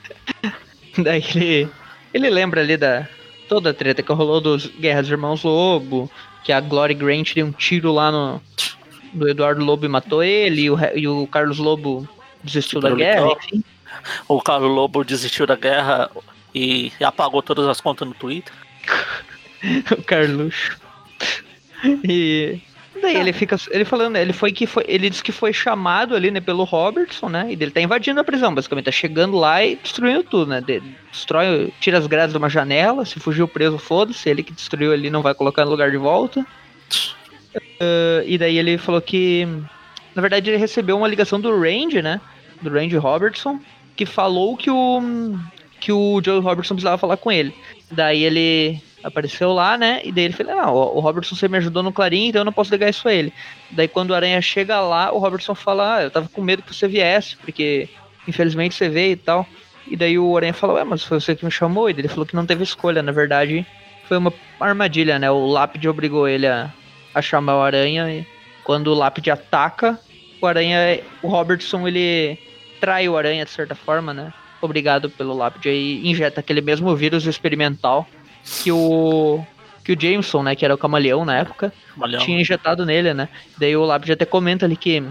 Daí ele, ele lembra ali da toda a treta que rolou dos Guerras dos Irmãos Lobo, que a Glory Grant deu um tiro lá no, no Eduardo Lobo e matou ele, e o, e o Carlos Lobo desistiu da guerra, enfim. O Carlos Lobo desistiu da guerra e apagou todas as contas no Twitter. o Carluxo. E daí ele fica ele falando, ele foi que foi, ele disse que foi chamado ali, né, pelo Robertson, né? E ele tá invadindo a prisão, basicamente tá chegando lá e destruindo tudo, né? De, destrói, tira as grades de uma janela, se fugiu preso, foda-se, ele que destruiu ali não vai colocar no lugar de volta. Uh, e daí ele falou que na verdade ele recebeu uma ligação do Range, né? Do Range Robertson, que falou que o que o Joe Robertson precisava falar com ele. Daí ele apareceu lá, né? E daí ele falou: Não, o Robertson você me ajudou no Clarim, então eu não posso ligar isso a ele. Daí quando o Aranha chega lá, o Robertson fala: ah, Eu tava com medo que você viesse, porque infelizmente você veio e tal. E daí o Aranha falou: Ué, mas foi você que me chamou? E ele falou que não teve escolha, na verdade foi uma armadilha, né? O Lápide obrigou ele a, a chamar o Aranha. E quando o Lápide ataca, o Aranha, o Robertson, ele trai o Aranha de certa forma, né? Obrigado pelo Lápide aí injeta aquele mesmo vírus experimental que o que o Jameson, né, que era o camaleão na época, tinha injetado nele, né? Daí o Lápide até comenta ali que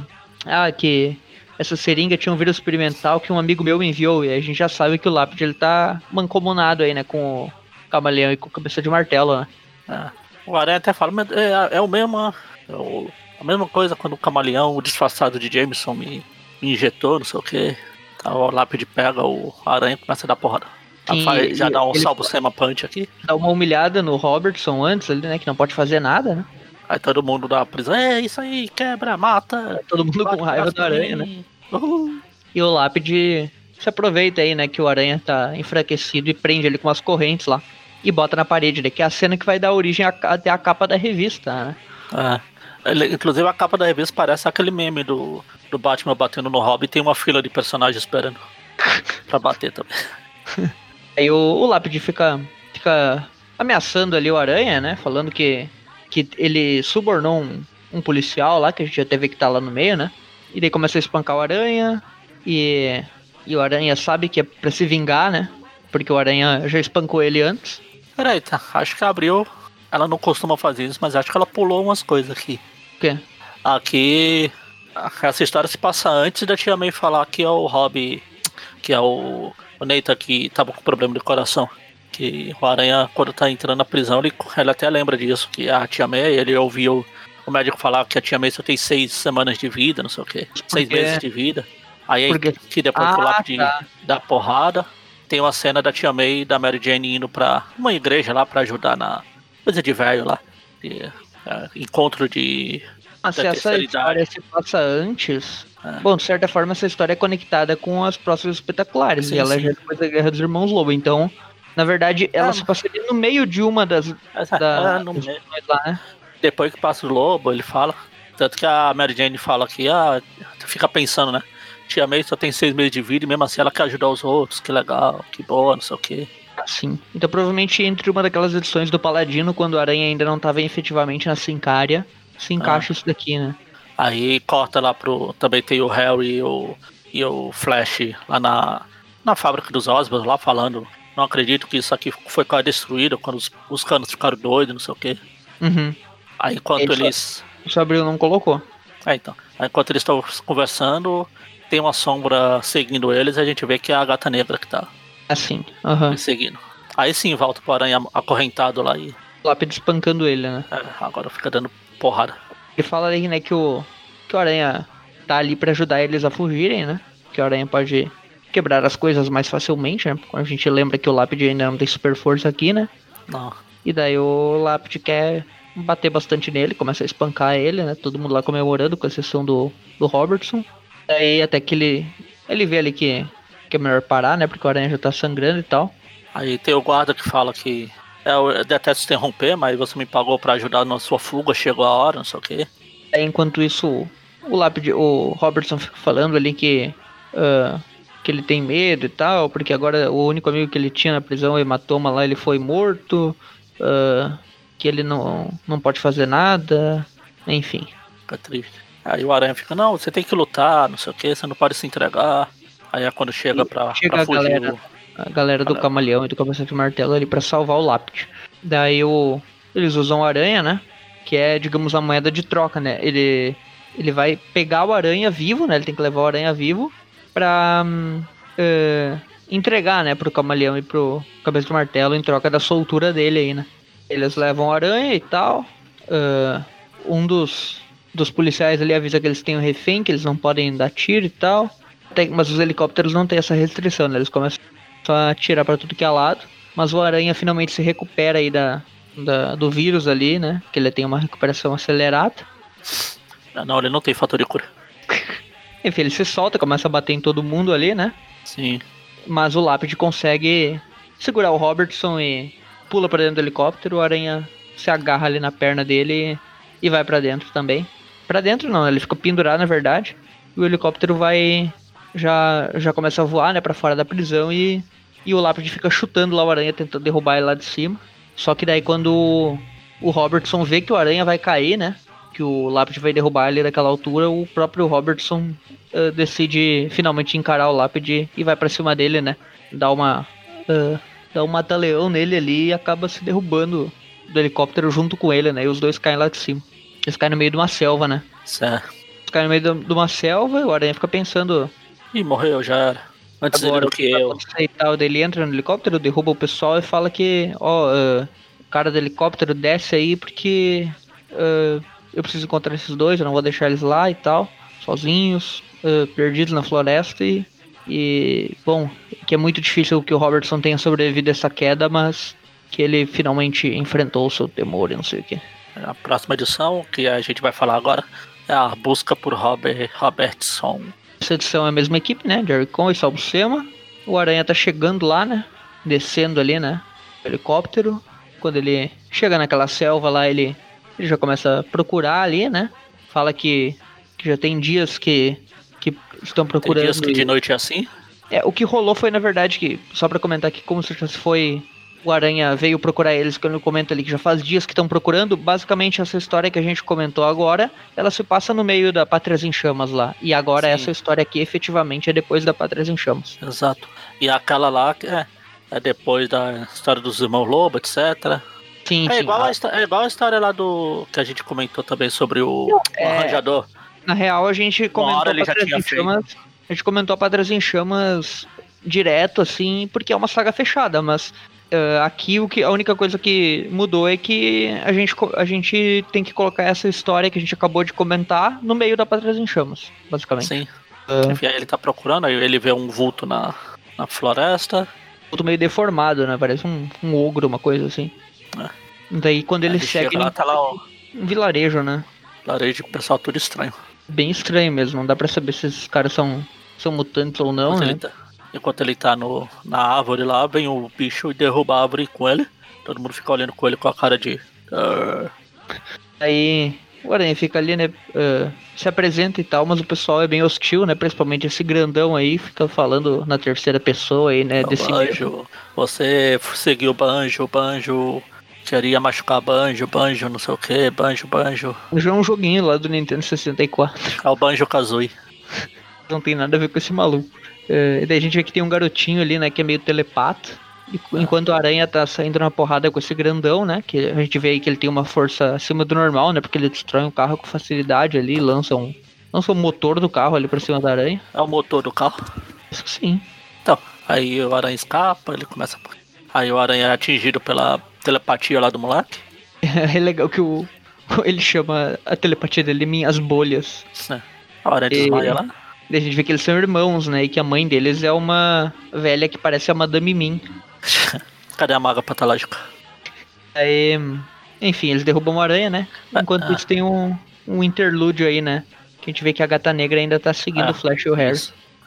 ah, que essa seringa tinha um vírus experimental que um amigo meu me enviou e a gente já sabe que o Lápide ele tá mancomunado aí, né, com o camaleão e com cabeça de martelo, né? É. O Aranha até fala, mas é, é o mesmo é o, a mesma coisa quando o camaleão, o disfarçado de Jameson me, me injetou, não sei o que. Tá, o lápide pega o aranha e começa a dar porrada. Sim, já dá um salvo sema punch aqui. Dá uma humilhada no Robertson antes ali, né? Que não pode fazer nada, né? Aí todo mundo da prisão, é isso aí, quebra, mata. todo mundo com raiva da aranha, né? Uhul. E o lápide se aproveita aí, né? Que o aranha tá enfraquecido e prende ele com umas correntes lá. E bota na parede, né? Que é a cena que vai dar origem até a capa da revista, né? É. Ele, inclusive a capa da revista parece aquele meme do, do Batman batendo no Robin e tem uma fila de personagens esperando pra bater também. Aí o, o Lápide fica, fica ameaçando ali o Aranha, né? Falando que, que ele subornou um, um policial lá, que a gente já teve que estar tá lá no meio, né? E daí começa a espancar o Aranha. E, E o Aranha sabe que é pra se vingar, né? Porque o Aranha já espancou ele antes. Peraí, tá. Acho que abriu. Ela não costuma fazer isso, mas acho que ela pulou umas coisas aqui. O quê? Aqui. Essa história se passa antes da Tia May falar que é o Rob. Que é o. O Neita que tava com problema de coração. Que o Aranha, quando tá entrando na prisão, ele, ele até lembra disso. Que a Tia May, ele ouviu o médico falar que a Tia May só tem seis semanas de vida, não sei o quê. Seis meses de vida. Aí Porque... que depois Ah, o lápide tá. dá porrada, tem uma cena da Tia May e da Mary Jane indo pra uma igreja lá pra ajudar na coisa de velho lá. De, é, encontro de. Mas se da essa história se passa antes. É. Bom, de certa forma, essa história é conectada com as próximas espetaculares. Sim, e ela sim. já é depois da Guerra dos Irmãos Lobo. Então, na verdade, ela Ah, se passaria no meio de uma das. Essa- da, é, das missões lá, né? Depois que passa o lobo, ele fala. Tanto que a Mary Jane fala que ah, fica pensando, né? Tia May só tem seis meses de vida e mesmo assim ela quer ajudar os outros, que legal, que boa, não sei o quê. Sim. Então, provavelmente, entre uma daquelas edições do Paladino, quando o Aranha ainda não estava efetivamente na Sincária, se encaixa isso daqui, né? Aí corta lá pro. Também tem o Harry e o, e o Flash lá na, na fábrica dos Osborns, lá falando. Não acredito que isso aqui foi quase destruído quando os, os canos ficaram doidos, não sei o quê. Uhum. Aí enquanto Ele eles. O Sabril não colocou. É, então. Aí, enquanto eles estão conversando, tem uma sombra seguindo eles e a gente vê que é a gata negra que tá Assim. Aham. seguindo. Aí sim volta pro aranha acorrentado lá e Lápide espancando ele, né? é, agora fica dando porrada. Ele fala aí, né, que o, que o Aranha tá ali pra ajudar eles a fugirem, né? Que o Aranha pode quebrar as coisas mais facilmente, né? Quando a gente lembra que o Lápide ainda não tem super força aqui, né? Não. E daí o Lápide quer bater bastante nele, começa a espancar ele, né? Todo mundo lá comemorando, com exceção do, do Robertson. Daí até que ele, ele vê ali que, que é melhor parar, né? Porque o Aranha já tá sangrando e tal. Aí tem o guarda que fala que é, eu detesto interromper, mas você me pagou pra ajudar na sua fuga, chegou a hora, não sei o quê. Enquanto isso, o lápide, o Robertson fica falando ali que ah, que ele tem medo e tal, porque agora o único amigo que ele tinha na prisão, o hematoma lá, ele foi morto, ah, que ele não, não pode fazer nada, enfim. Fica triste. Aí o aranha fica, não, você tem que lutar, não sei o quê, você não pode se entregar. Aí é quando chega E pra, chega pra fugir. galera. A galera do camaleão e do cabeça de martelo ali pra salvar o lápide. Daí o, eles usam o aranha, né? Que é, digamos, a moeda de troca, né? Ele, ele vai pegar o aranha vivo, né? Ele tem que levar o aranha vivo pra eh, entregar, né? Pro camaleão e pro cabeça de martelo em troca da soltura dele aí, né? Eles levam o aranha e tal. ah, um dos, dos policiais ali avisa que eles têm um refém, que eles não podem dar tiro e tal. Tem- mas os helicópteros não têm essa restrição, né? Eles começam a atirar pra tudo que é lado. Mas o aranha finalmente se recupera aí da, da- do vírus ali, né? Que ele tem uma recuperação acelerada. Ah, Não, ele não tem fator de cura. Enfim, ele se solta, começa a bater em todo mundo ali, né? Sim. Mas o Lápide consegue segurar o Robertson e pula pra dentro do helicóptero. O Aranha se agarra ali na perna dele e vai pra dentro também. Pra dentro não, ele fica pendurado na verdade. E o helicóptero vai já já começa a voar, né, para fora da prisão e e o Lápide fica chutando lá o Aranha tentando derrubar ele lá de cima. Só que daí quando o, Robertson vê que o Aranha vai cair, né? Que o Lápide vai derrubar ele daquela altura, o próprio Robertson eh, decide finalmente encarar o Lápide e vai pra cima dele, né? Dá uma. eh, dá um mata-leão nele ali e acaba se derrubando do helicóptero junto com ele, né? E os dois caem lá de cima. Eles caem no meio de uma selva, né? Certo. Eles caem no meio de de uma selva e o Aranha fica pensando. Ih, morreu, já era. Antes Agora, do que eu. e tal, ele entra no helicóptero, derruba o pessoal e fala que, ó, o cara do helicóptero desce aí porque ah, eu preciso encontrar esses dois, eu não vou deixar eles lá e tal, sozinhos, ah, perdidos na floresta e, e, bom, que é muito difícil que o Robertson tenha sobrevivido a essa queda, mas que ele finalmente enfrentou o seu temor e não sei o que. A próxima edição, que a gente vai falar agora, é a busca por Robert Robertson. Essa edição é a mesma equipe, né? Jerry Con e Salbucema. O Aranha tá chegando lá, né? Descendo ali, né? Helicóptero. Quando ele chega naquela selva lá, ele, ele já começa a procurar ali, né? Fala que, que já tem dias que, que estão Tem procurando. dias que de noite é assim. É, o que rolou foi, na verdade, que, só pra comentar aqui, como se foi o Aranha veio procurar eles, quando eu comento ali que já faz dias que estão procurando. Basicamente, essa história que a gente comentou agora, ela se passa no meio da Pátrias em Chamas lá. E agora Sim. essa história aqui, efetivamente, é depois da Pátrias em Chamas. Exato. E aquela lá é, é depois da história dos irmãos Lobo, etc. Sim, é, sim. Igual a, é igual a história lá do. que a gente comentou também sobre o, o é, arranjador. Na real, a gente comentou a Pátrias em Chamas. A gente comentou a Pátrias em Chamas direto, assim, porque é uma saga fechada, mas Uh, aqui o que, a única coisa que mudou é que a gente, a gente tem que colocar essa história que a gente acabou de comentar no meio da Pátria em Chamas, basicamente. Sim. Uh, ele tá procurando, aí ele vê um vulto na, na floresta. Vulto meio deformado, né? Parece um, um ogro, uma coisa assim. É. Daí quando ele, ele segue. Lá, tá lá, ó. Um vilarejo, né? Vilarejo com o pessoal tudo estranho. Bem estranho mesmo, não dá pra saber se esses caras são, são mutantes ou não, Mas né? Tá, Enquanto ele tá no, na árvore lá, vem o bicho e derruba a árvore com ele. Todo mundo fica olhando com ele com a cara de. Uh... Aí o Aranha fica ali, né? Uh, se apresenta e tal, mas o pessoal é bem hostil, né? Principalmente esse grandão aí, fica falando na terceira pessoa aí, né? Desse banjo, você seguiu o banjo, o banjo queria machucar banjo, banjo, não sei o que, banjo, banjo. Já é um joguinho lá do Nintendo 64. É o Banjo Kazooie. não tem nada a ver com esse maluco. Uh, e daí a gente vê que tem um garotinho ali, né, que é meio telepata. E, enquanto a aranha tá saindo na porrada com esse grandão, né? Que a gente vê aí que ele tem uma força acima do normal, né? Porque ele destrói um carro com facilidade ali, lança um. Lança o um motor do carro ali pra cima da aranha. É o motor do carro? Isso sim. Então, aí o aranha escapa, ele começa. Aí o aranha é atingido pela telepatia lá do moleque. é legal que o. Ele chama a telepatia dele minhas bolhas. É. A aranha desmaia e... lá a gente vê que eles são irmãos, né? E que a mãe deles é uma velha que parece a Madame Mim. Cadê a maga patológica? Aí, enfim, eles derrubam uma aranha, né? Enquanto ah. isso tem um, um interlúdio aí, né? Que a gente vê que a gata negra ainda tá seguindo ah, o Flash e o Harry.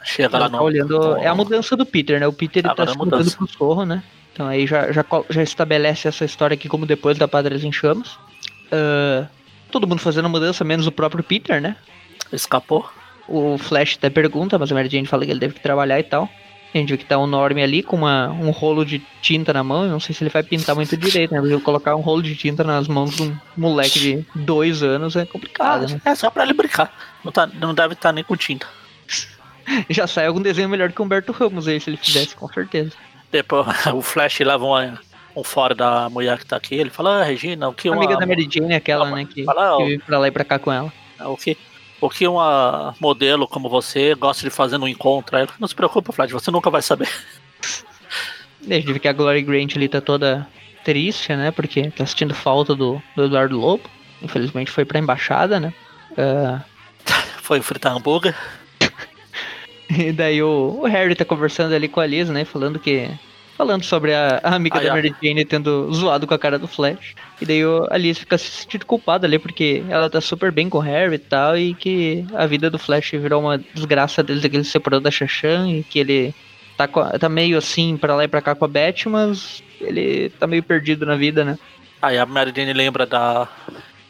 Chega lá tá no... olhando. É a mudança do Peter, né? O Peter ele tá se mudando pro sorro, né? Então aí já, já, já estabelece essa história aqui como depois da Padres em Chamas. Uh, todo mundo fazendo a mudança, menos o próprio Peter, né? Escapou. O Flash até pergunta, mas a Mary Jane fala que ele deve trabalhar e tal. A gente viu que tá o Norm ali com uma, um rolo de tinta na mão. Eu não sei se ele vai pintar muito direito, né? Porque colocar um rolo de tinta nas mãos de um moleque de dois anos é complicado. Ah, né? É só pra ele brincar. Não, tá, não deve estar tá nem com tinta. Já sai algum desenho melhor que o Humberto Ramos aí, se ele fizesse, com certeza. Depois o Flash leva um, um fora da mulher que tá aqui. Ele fala, ah, Regina, o que uma. Amiga da Mary Jane, aquela, né? Que, fala, que pra lá e pra cá com ela. O que? O que uma modelo como você gosta de fazer no encontro. Aí, não se preocupa, Flávio, você nunca vai saber. A gente vê que a Glory Grant ali tá toda triste, né? Porque tá sentindo falta do, do Eduardo Lobo. Infelizmente foi pra embaixada, né? Uh... Foi fritar hambúrguer. e daí o, o, Harry tá conversando ali com a Liz, né? Falando que falando sobre a, a amiga da Mary Jane tendo zoado com a cara do Flash. E daí a Alice fica se sentindo culpada ali, porque ela tá super bem com o Harry e tal, e que a vida do Flash virou uma desgraça desde que ele se separou da Shashan, e que ele tá, tá meio assim pra lá e pra cá com a Beth, mas ele tá meio perdido na vida, né? Aí a Mary Jane lembra da.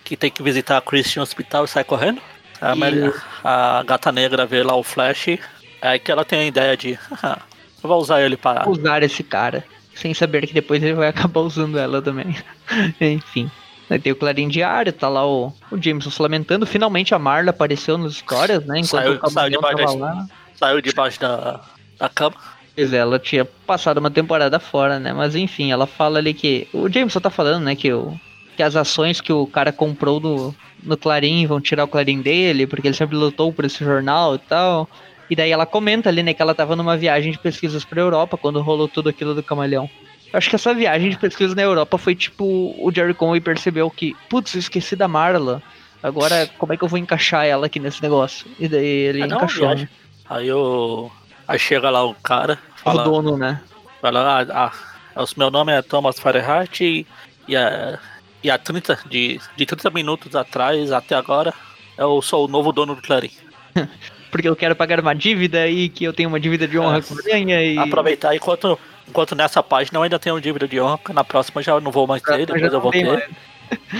que tem que visitar a Christian Hospital e sai correndo. A, Mary... a gata negra vê lá o Flash, é aí que ela tem a ideia de. Vou usar ele para. Usar esse cara. Sem saber que depois ele vai acabar usando ela também. Enfim. Aí tem o Clarim Diário, tá lá o, o Jameson se lamentando. Finalmente a Marla apareceu nas histórias, né? Enquanto saiu, o saiu debaixo, da, saiu debaixo da, da cama. Pois é, ela tinha passado uma temporada fora, né? Mas enfim, ela fala ali que. O Jameson tá falando, né? Que, o, que as ações que o cara comprou no, no Clarim vão tirar o Clarim dele, porque ele sempre lutou por esse jornal e tal. E daí ela comenta ali, né, que ela tava numa viagem de pesquisas pra Europa quando rolou tudo aquilo do camaleão. Eu acho que essa viagem de pesquisa na Europa foi tipo o Jerry Conway percebeu que, putz, esqueci da Marla. Agora, como é que eu vou encaixar ela aqui nesse negócio? E daí ele é encaixou. Né? Aí o. Aí chega lá o cara. Fala, o dono, né? Fala, ah, ah, o meu nome é Thomas Fahrenheit e, e, a, e a 30, de, de 30 minutos atrás até agora eu sou o novo dono do Clarim. porque eu quero pagar uma dívida e que eu tenho uma dívida de honra é. com a e... Aproveitar enquanto, enquanto nessa página eu ainda tenho dívida de honra, na próxima já não vou mais ter, depois eu vou ter. Mais.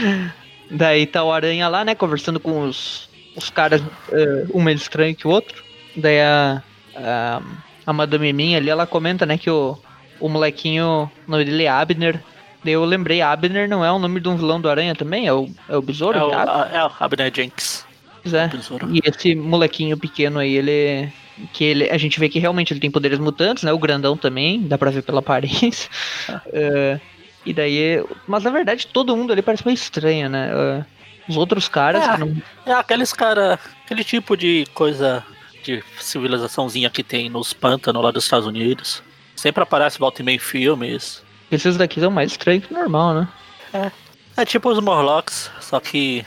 Daí tá o Aranha lá, né, conversando com os, os caras, uh, um mais estranho que o outro. Daí a, a, a Madame Mim ali, ela comenta, né, que o, o molequinho, o nome dele é Abner. Daí eu lembrei, Abner não é o nome de um vilão do Aranha também? É o, é o Besouro? É o, é o Abner Jenks. Pois é. E esse molequinho pequeno aí, ele. Que ele, a gente vê que realmente ele tem poderes mutantes, né? O grandão também, dá pra ver pela aparência. uh, e daí. Mas na verdade todo mundo ali parece meio estranho, né? Uh, os outros caras. É, não... é aqueles caras. Aquele tipo de coisa de civilizaçãozinha que tem nos pântanos lá dos Estados Unidos. Sempre aparece volta e meio filmes. Esses daqui são mais estranhos que normal, né? É. É tipo os Morlocks, só que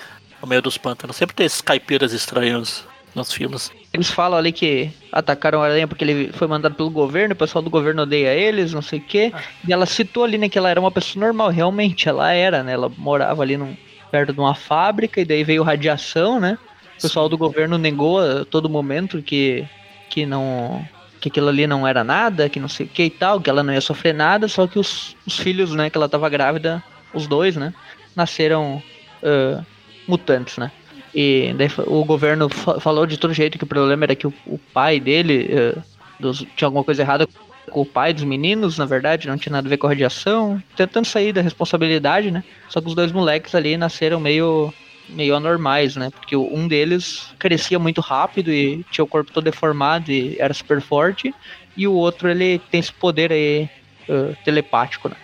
meio dos pântanos. Sempre tem esses caipiras estranhos nos filmes. Eles falam ali que atacaram a aranha porque ele foi mandado pelo governo, o pessoal do governo odeia eles, não sei o quê. Ah. E ela citou ali, né, que ela era uma pessoa normal, realmente, ela era, né? Ela morava ali num, perto de uma fábrica e daí veio radiação, né? O pessoal do governo negou a todo momento que, que não que aquilo ali não era nada, que não sei o que e tal, que ela não ia sofrer nada, só que os, os filhos, né, que ela tava grávida, os dois, né, nasceram uh, mutantes, né. E daí o governo falou de todo jeito que o problema era que o, o pai dele uh, dos, tinha alguma coisa errada com o pai dos meninos, na verdade, não tinha nada a ver com a radiação, tentando sair da responsabilidade, né. Só que os dois moleques ali nasceram meio meio anormais, né? Porque um deles crescia muito rápido e tinha o corpo todo deformado e era super forte, e o outro ele tem esse poder aí uh, telepático, né?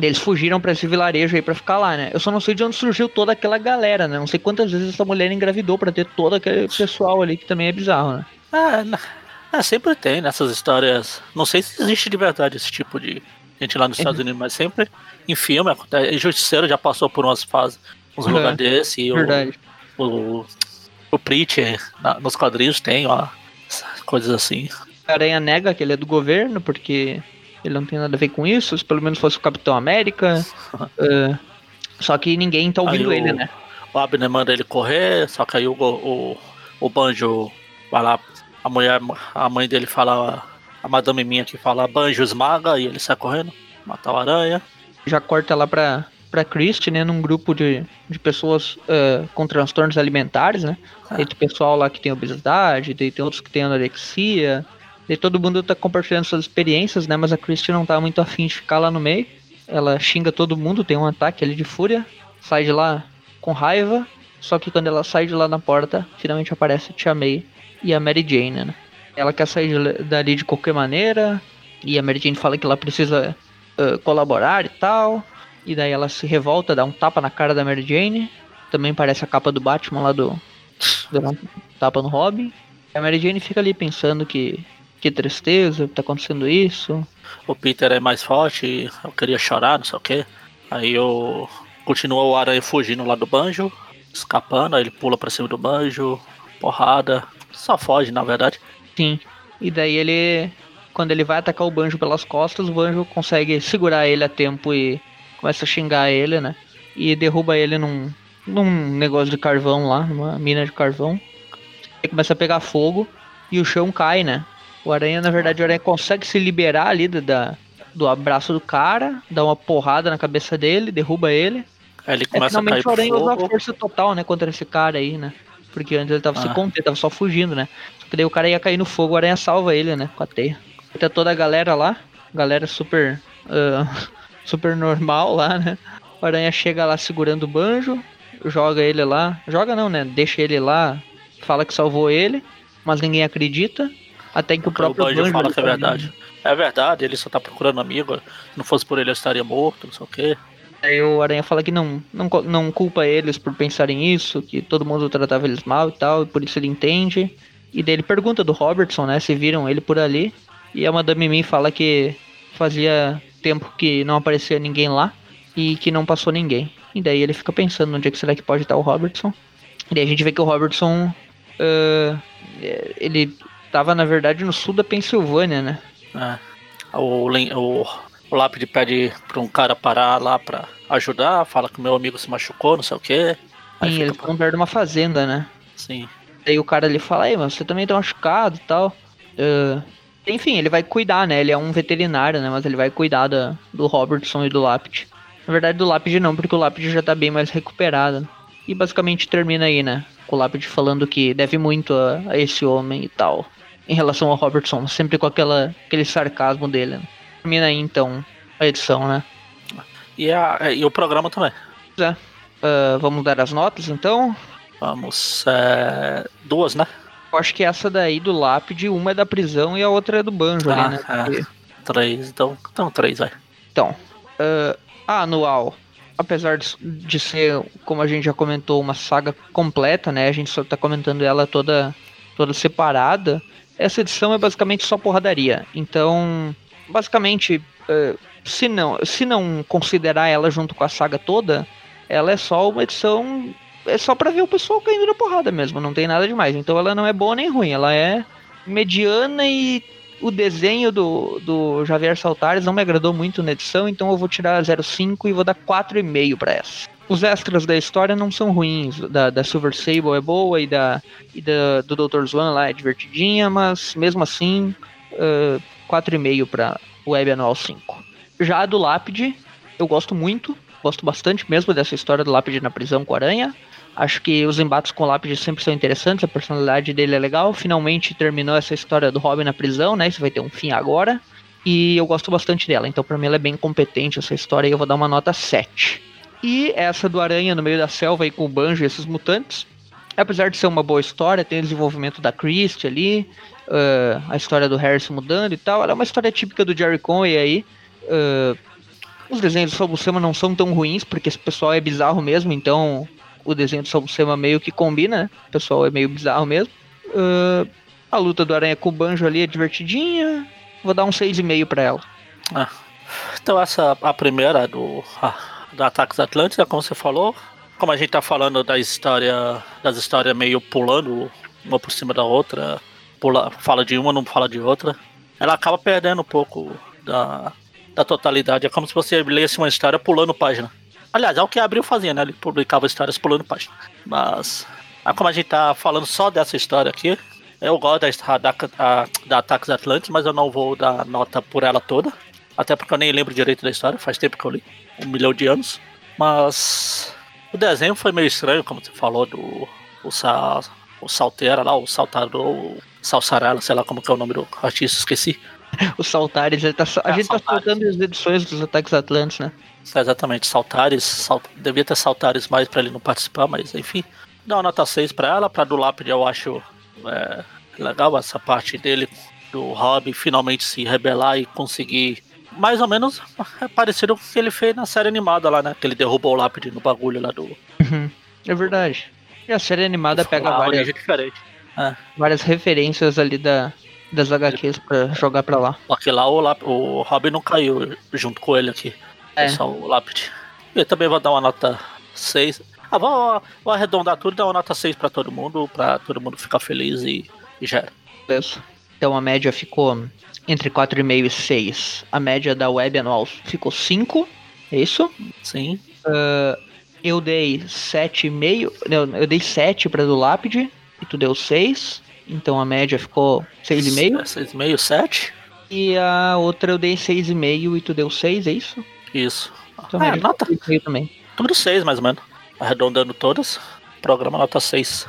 Eles fugiram para esse vilarejo aí para ficar lá, né? Eu só não sei de onde surgiu toda aquela galera, né? Não sei quantas vezes essa mulher engravidou para ter todo aquele pessoal ali que também é bizarro, né? Ah, sempre tem nessas histórias. Não sei se existe de verdade esse tipo de gente lá nos Estados Unidos, mas sempre em filme, o Justiceiro já passou por umas fases uns é, lugares desse. E verdade. O, o, o Preacher nos quadrinhos tem, ó, coisas assim. A Aranha nega que ele é do governo, porque ele não tem nada a ver com isso. Se pelo menos fosse o Capitão América. uh, só que ninguém tá ouvindo aí ele, o, né? O Abner manda ele correr, só que aí o, o, o Banjo vai lá, a mulher, a mãe dele fala, a madame minha que fala Banjo esmaga e ele sai correndo, matar o aranha. Já corta lá pra, para Christie, né, num grupo de, de pessoas uh, com transtornos alimentares, né? Ah. Tem pessoal lá que tem obesidade, tem, tem outros que têm anorexia, e todo mundo tá compartilhando suas experiências, né? Mas a Christie não tá muito afim de ficar lá no meio. Ela xinga todo mundo, tem um ataque ali de fúria, sai de lá com raiva, só que quando ela sai de lá na porta, finalmente aparece a Tia May e a Mary Jane, né? Ela quer sair dali de qualquer maneira, e a Mary Jane fala que ela precisa uh, colaborar e tal. E daí ela se revolta, dá um tapa na cara da Mary Jane. Também parece a capa do Batman lá do. Um tapa no Robin. E a Mary Jane fica ali pensando que. Que tristeza, tá acontecendo isso. O Peter é mais forte, eu queria chorar, não sei o que. Aí eu. Continua o Aranha fugindo lá do banjo, escapando, aí ele pula pra cima do banjo, porrada. Só foge, na verdade. Sim. E daí ele. Quando ele vai atacar o banjo pelas costas, o banjo consegue segurar ele a tempo e começa a xingar ele, né? E derruba ele num, num negócio de carvão lá, numa mina de carvão. Ele começa a pegar fogo e o chão cai, né? O aranha, na verdade, o aranha consegue se liberar ali da, do abraço do cara, dá uma porrada na cabeça dele, derruba ele. Aí ele começa é, finalmente a cair o aranha usa a força total, né, contra esse cara aí, né? Porque antes ele tava ah. se contendo, tava só fugindo, né? Só que daí o cara ia cair no fogo, o aranha salva ele, né? Com a teia. Tá toda a galera lá, galera super uh, super normal lá, né? O Aranha chega lá segurando o banjo, joga ele lá. Joga não, né? Deixa ele lá, fala que salvou ele, mas ninguém acredita. Até que o próprio o banjo, banjo fala que é verdade. É verdade, ele só tá procurando amigo. Se não fosse por ele, eu estaria morto, não sei o quê. Aí o Aranha fala que não, não, não culpa eles por pensarem isso, que todo mundo tratava eles mal e tal, e por isso ele entende. E daí ele pergunta do Robertson, né, se viram ele por ali. E a Madame Mim fala que fazia tempo que não aparecia ninguém lá e que não passou ninguém. E daí ele fica pensando onde é que será que pode estar o Robertson. E daí a gente vê que o Robertson uh, ele tava na verdade no sul da Pensilvânia, né? É. O, o, o Lápide pede pra um cara parar lá pra ajudar, fala que o meu amigo se machucou, não sei o quê. Aí Sim, eles estão perto de uma fazenda, né? Sim. Daí o cara ali fala, aí, mas você também tá machucado e tal. Uh, enfim, ele vai cuidar, né? Ele é um veterinário, né? Mas ele vai cuidar da, do Robertson e do Lápide. Na verdade, do Lápide não, porque o Lápide já tá bem mais recuperado. E basicamente termina aí, né? Com o Lápide falando que deve muito a, a esse homem e tal. Em relação ao Robertson, sempre com aquela, aquele sarcasmo dele. Né? termina aí então a edição, né? E, a, e o programa também. É. Uh, vamos dar as notas então? Vamos. É, duas, né? Eu acho que essa daí do lápide, uma é da prisão e a outra é do banjo ah, ali, né? É. Porque... Três, então, então três, vai. Então, uh, a anual, apesar de, de, ser, como a gente já comentou, uma saga completa, né? A gente só tá comentando ela toda, toda separada. Essa edição é basicamente só porradaria. Então, basicamente, uh, se não, se não considerar ela junto com a saga toda, ela é só uma edição. É só pra ver o pessoal caindo na porrada mesmo, não tem nada demais. Então ela não é boa nem ruim, ela é mediana e o desenho do, do Javier Saltares não me agradou muito na edição, então eu vou tirar 0,5 e vou dar 4,5 para essa. Os extras da história não são ruins, da, da Silver Sable é boa e, da, e da, do Dr. Swan lá é divertidinha, mas mesmo assim, uh, 4,5 para Web Anual 5. Já a do Lápide, eu gosto muito, gosto bastante mesmo dessa história do Lápide na prisão com a aranha. Acho que os embates com o Lápide sempre são interessantes, a personalidade dele é legal. Finalmente terminou essa história do Robin na prisão, né? Isso vai ter um fim agora. E eu gosto bastante dela, então para mim ela é bem competente essa história e eu vou dar uma nota 7. E essa do Aranha no meio da selva aí com o Banjo e esses mutantes, apesar de ser uma boa história, tem o desenvolvimento da Christie ali, uh, a história do Harrison mudando e tal, ela é uma história típica do Jerry Conway aí. Uh, os desenhos do Sobusema não são tão ruins, porque esse pessoal é bizarro mesmo, então o desenho do Sobusema meio que combina, né? O pessoal é meio bizarro mesmo. Uh, a luta do Aranha com o Banjo ali é divertidinha. Vou dar um 6,5 pra ela. Ah. Então essa a primeira do, ah, do Ataques Atlânticos, como você falou. Como a gente tá falando da história, das histórias meio pulando uma por cima da outra, pula, fala de uma, não fala de outra, ela acaba perdendo um pouco da, da totalidade. É como se você lesse uma história pulando página. Aliás, é o que Abril fazia, né? Ele publicava histórias pulando página. Mas, como a gente tá falando só dessa história aqui, eu gosto da, da, da, da Ataques Atlantes, mas eu não vou dar nota por ela toda. Até porque eu nem lembro direito da história, faz tempo que eu li. Um milhão de anos. Mas o desenho foi meio estranho, como você falou, do o, sa, o Salteira lá, o Saltador, o Salsarela, sei lá como que é o nome do artista, esqueci. o Saltares, tá, a é, gente Saltares. tá soltando as edições dos Ataques Atlantes, né? É, exatamente, Saltares, salt... devia ter Saltares mais para ele não participar, mas enfim. Dá uma nota 6 para ela, para do Lápide eu acho é, legal essa parte dele, do Rob finalmente se rebelar e conseguir mais ou menos é parecido com o que ele fez na série animada lá, né? Que ele derrubou o lápide no bagulho lá do. Uhum, é verdade. E a série animada pega várias, é. várias referências ali da, das HQs pra jogar pra lá. Que lá o, o Robin não caiu junto com ele aqui. É. Só o Lápide. Eu também vou dar uma nota 6. Ah, vou, vou arredondar tudo e dar uma nota 6 pra todo mundo, pra todo mundo ficar feliz e, e já era. Beleza. Então a média ficou entre 4,5 e 6. A média da web anual ficou 5, é isso? Sim. Uh, eu dei 7,5. Eu dei 7 pra do Lápide e tu deu 6. Então a média ficou 6,5. 6,5, 7. E a outra eu dei 6,5 e tu deu 6, é isso? Isso. Então, é, nota. também. Tudo 6, mais ou menos. Arredondando todas. Programa nota 6.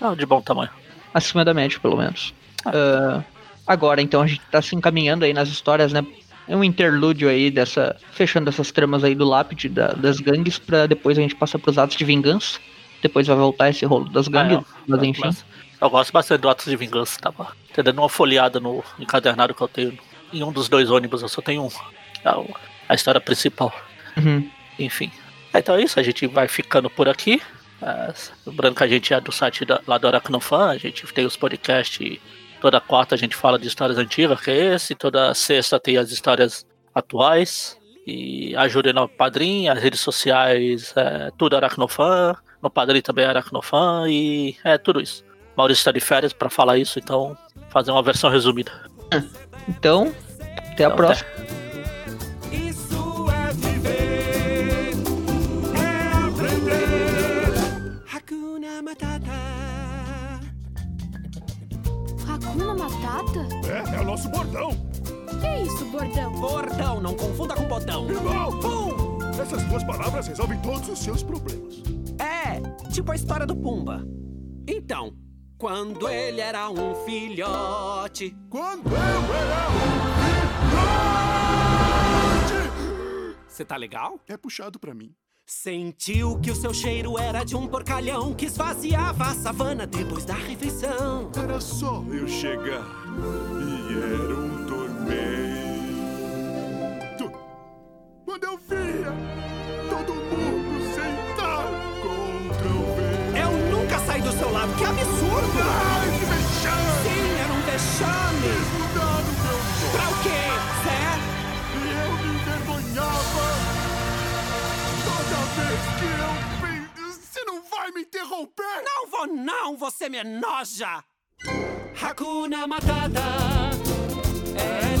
Ah, de bom tamanho. Acima da média, pelo menos. Ah. Uh, agora, então, a gente tá se encaminhando aí nas histórias, né? É um interlúdio aí dessa. Fechando essas tramas aí do lápide da, das gangues, pra depois a gente passar pros atos de vingança. Depois vai voltar esse rolo das gangues, ah, mas enfim. Mas eu gosto bastante do Atos de Vingança, tava dando uma folheada no encadernado que eu tenho. Em um dos dois ônibus, eu só tenho um. A, a história principal. Uhum. Enfim. Então é isso, a gente vai ficando por aqui. É, lembrando que a gente é do site da, lá do Aracnofan, a gente tem os podcasts. Toda quarta a gente fala de histórias antigas, que é esse. Toda sexta tem as histórias atuais. E ajudem no Padrim, as redes sociais, é, tudo Aracnofan. No Padrim também é Aracnofan e é tudo isso. Maurício está de férias para falar isso, então fazer uma versão resumida. Então, até a então, próxima. Até. Isso é viver, é aprender. Hakuna Matata. Hakuna Matata? É, é o nosso bordão. Que é isso, bordão? Bordão, não confunda com botão. Irmão, pum! Essas duas palavras resolvem todos os seus problemas. É, tipo a história do Pumba. Então, quando ele era um filhote. Quando eu era um filhote. Você tá legal? É puxado pra mim. Sentiu que o seu cheiro era de um porcalhão que esvaziava a savana depois da refeição. Era só eu chegar e era um tormento. Quando eu via que absurdo! Ai, que vexame! Sim, era um vexame! Mudar o meu nome. Pra o quê, Zé? E eu me envergonhava toda vez que eu... Você não vai me interromper? Não vou não, você me enoja! Hakuna Matata É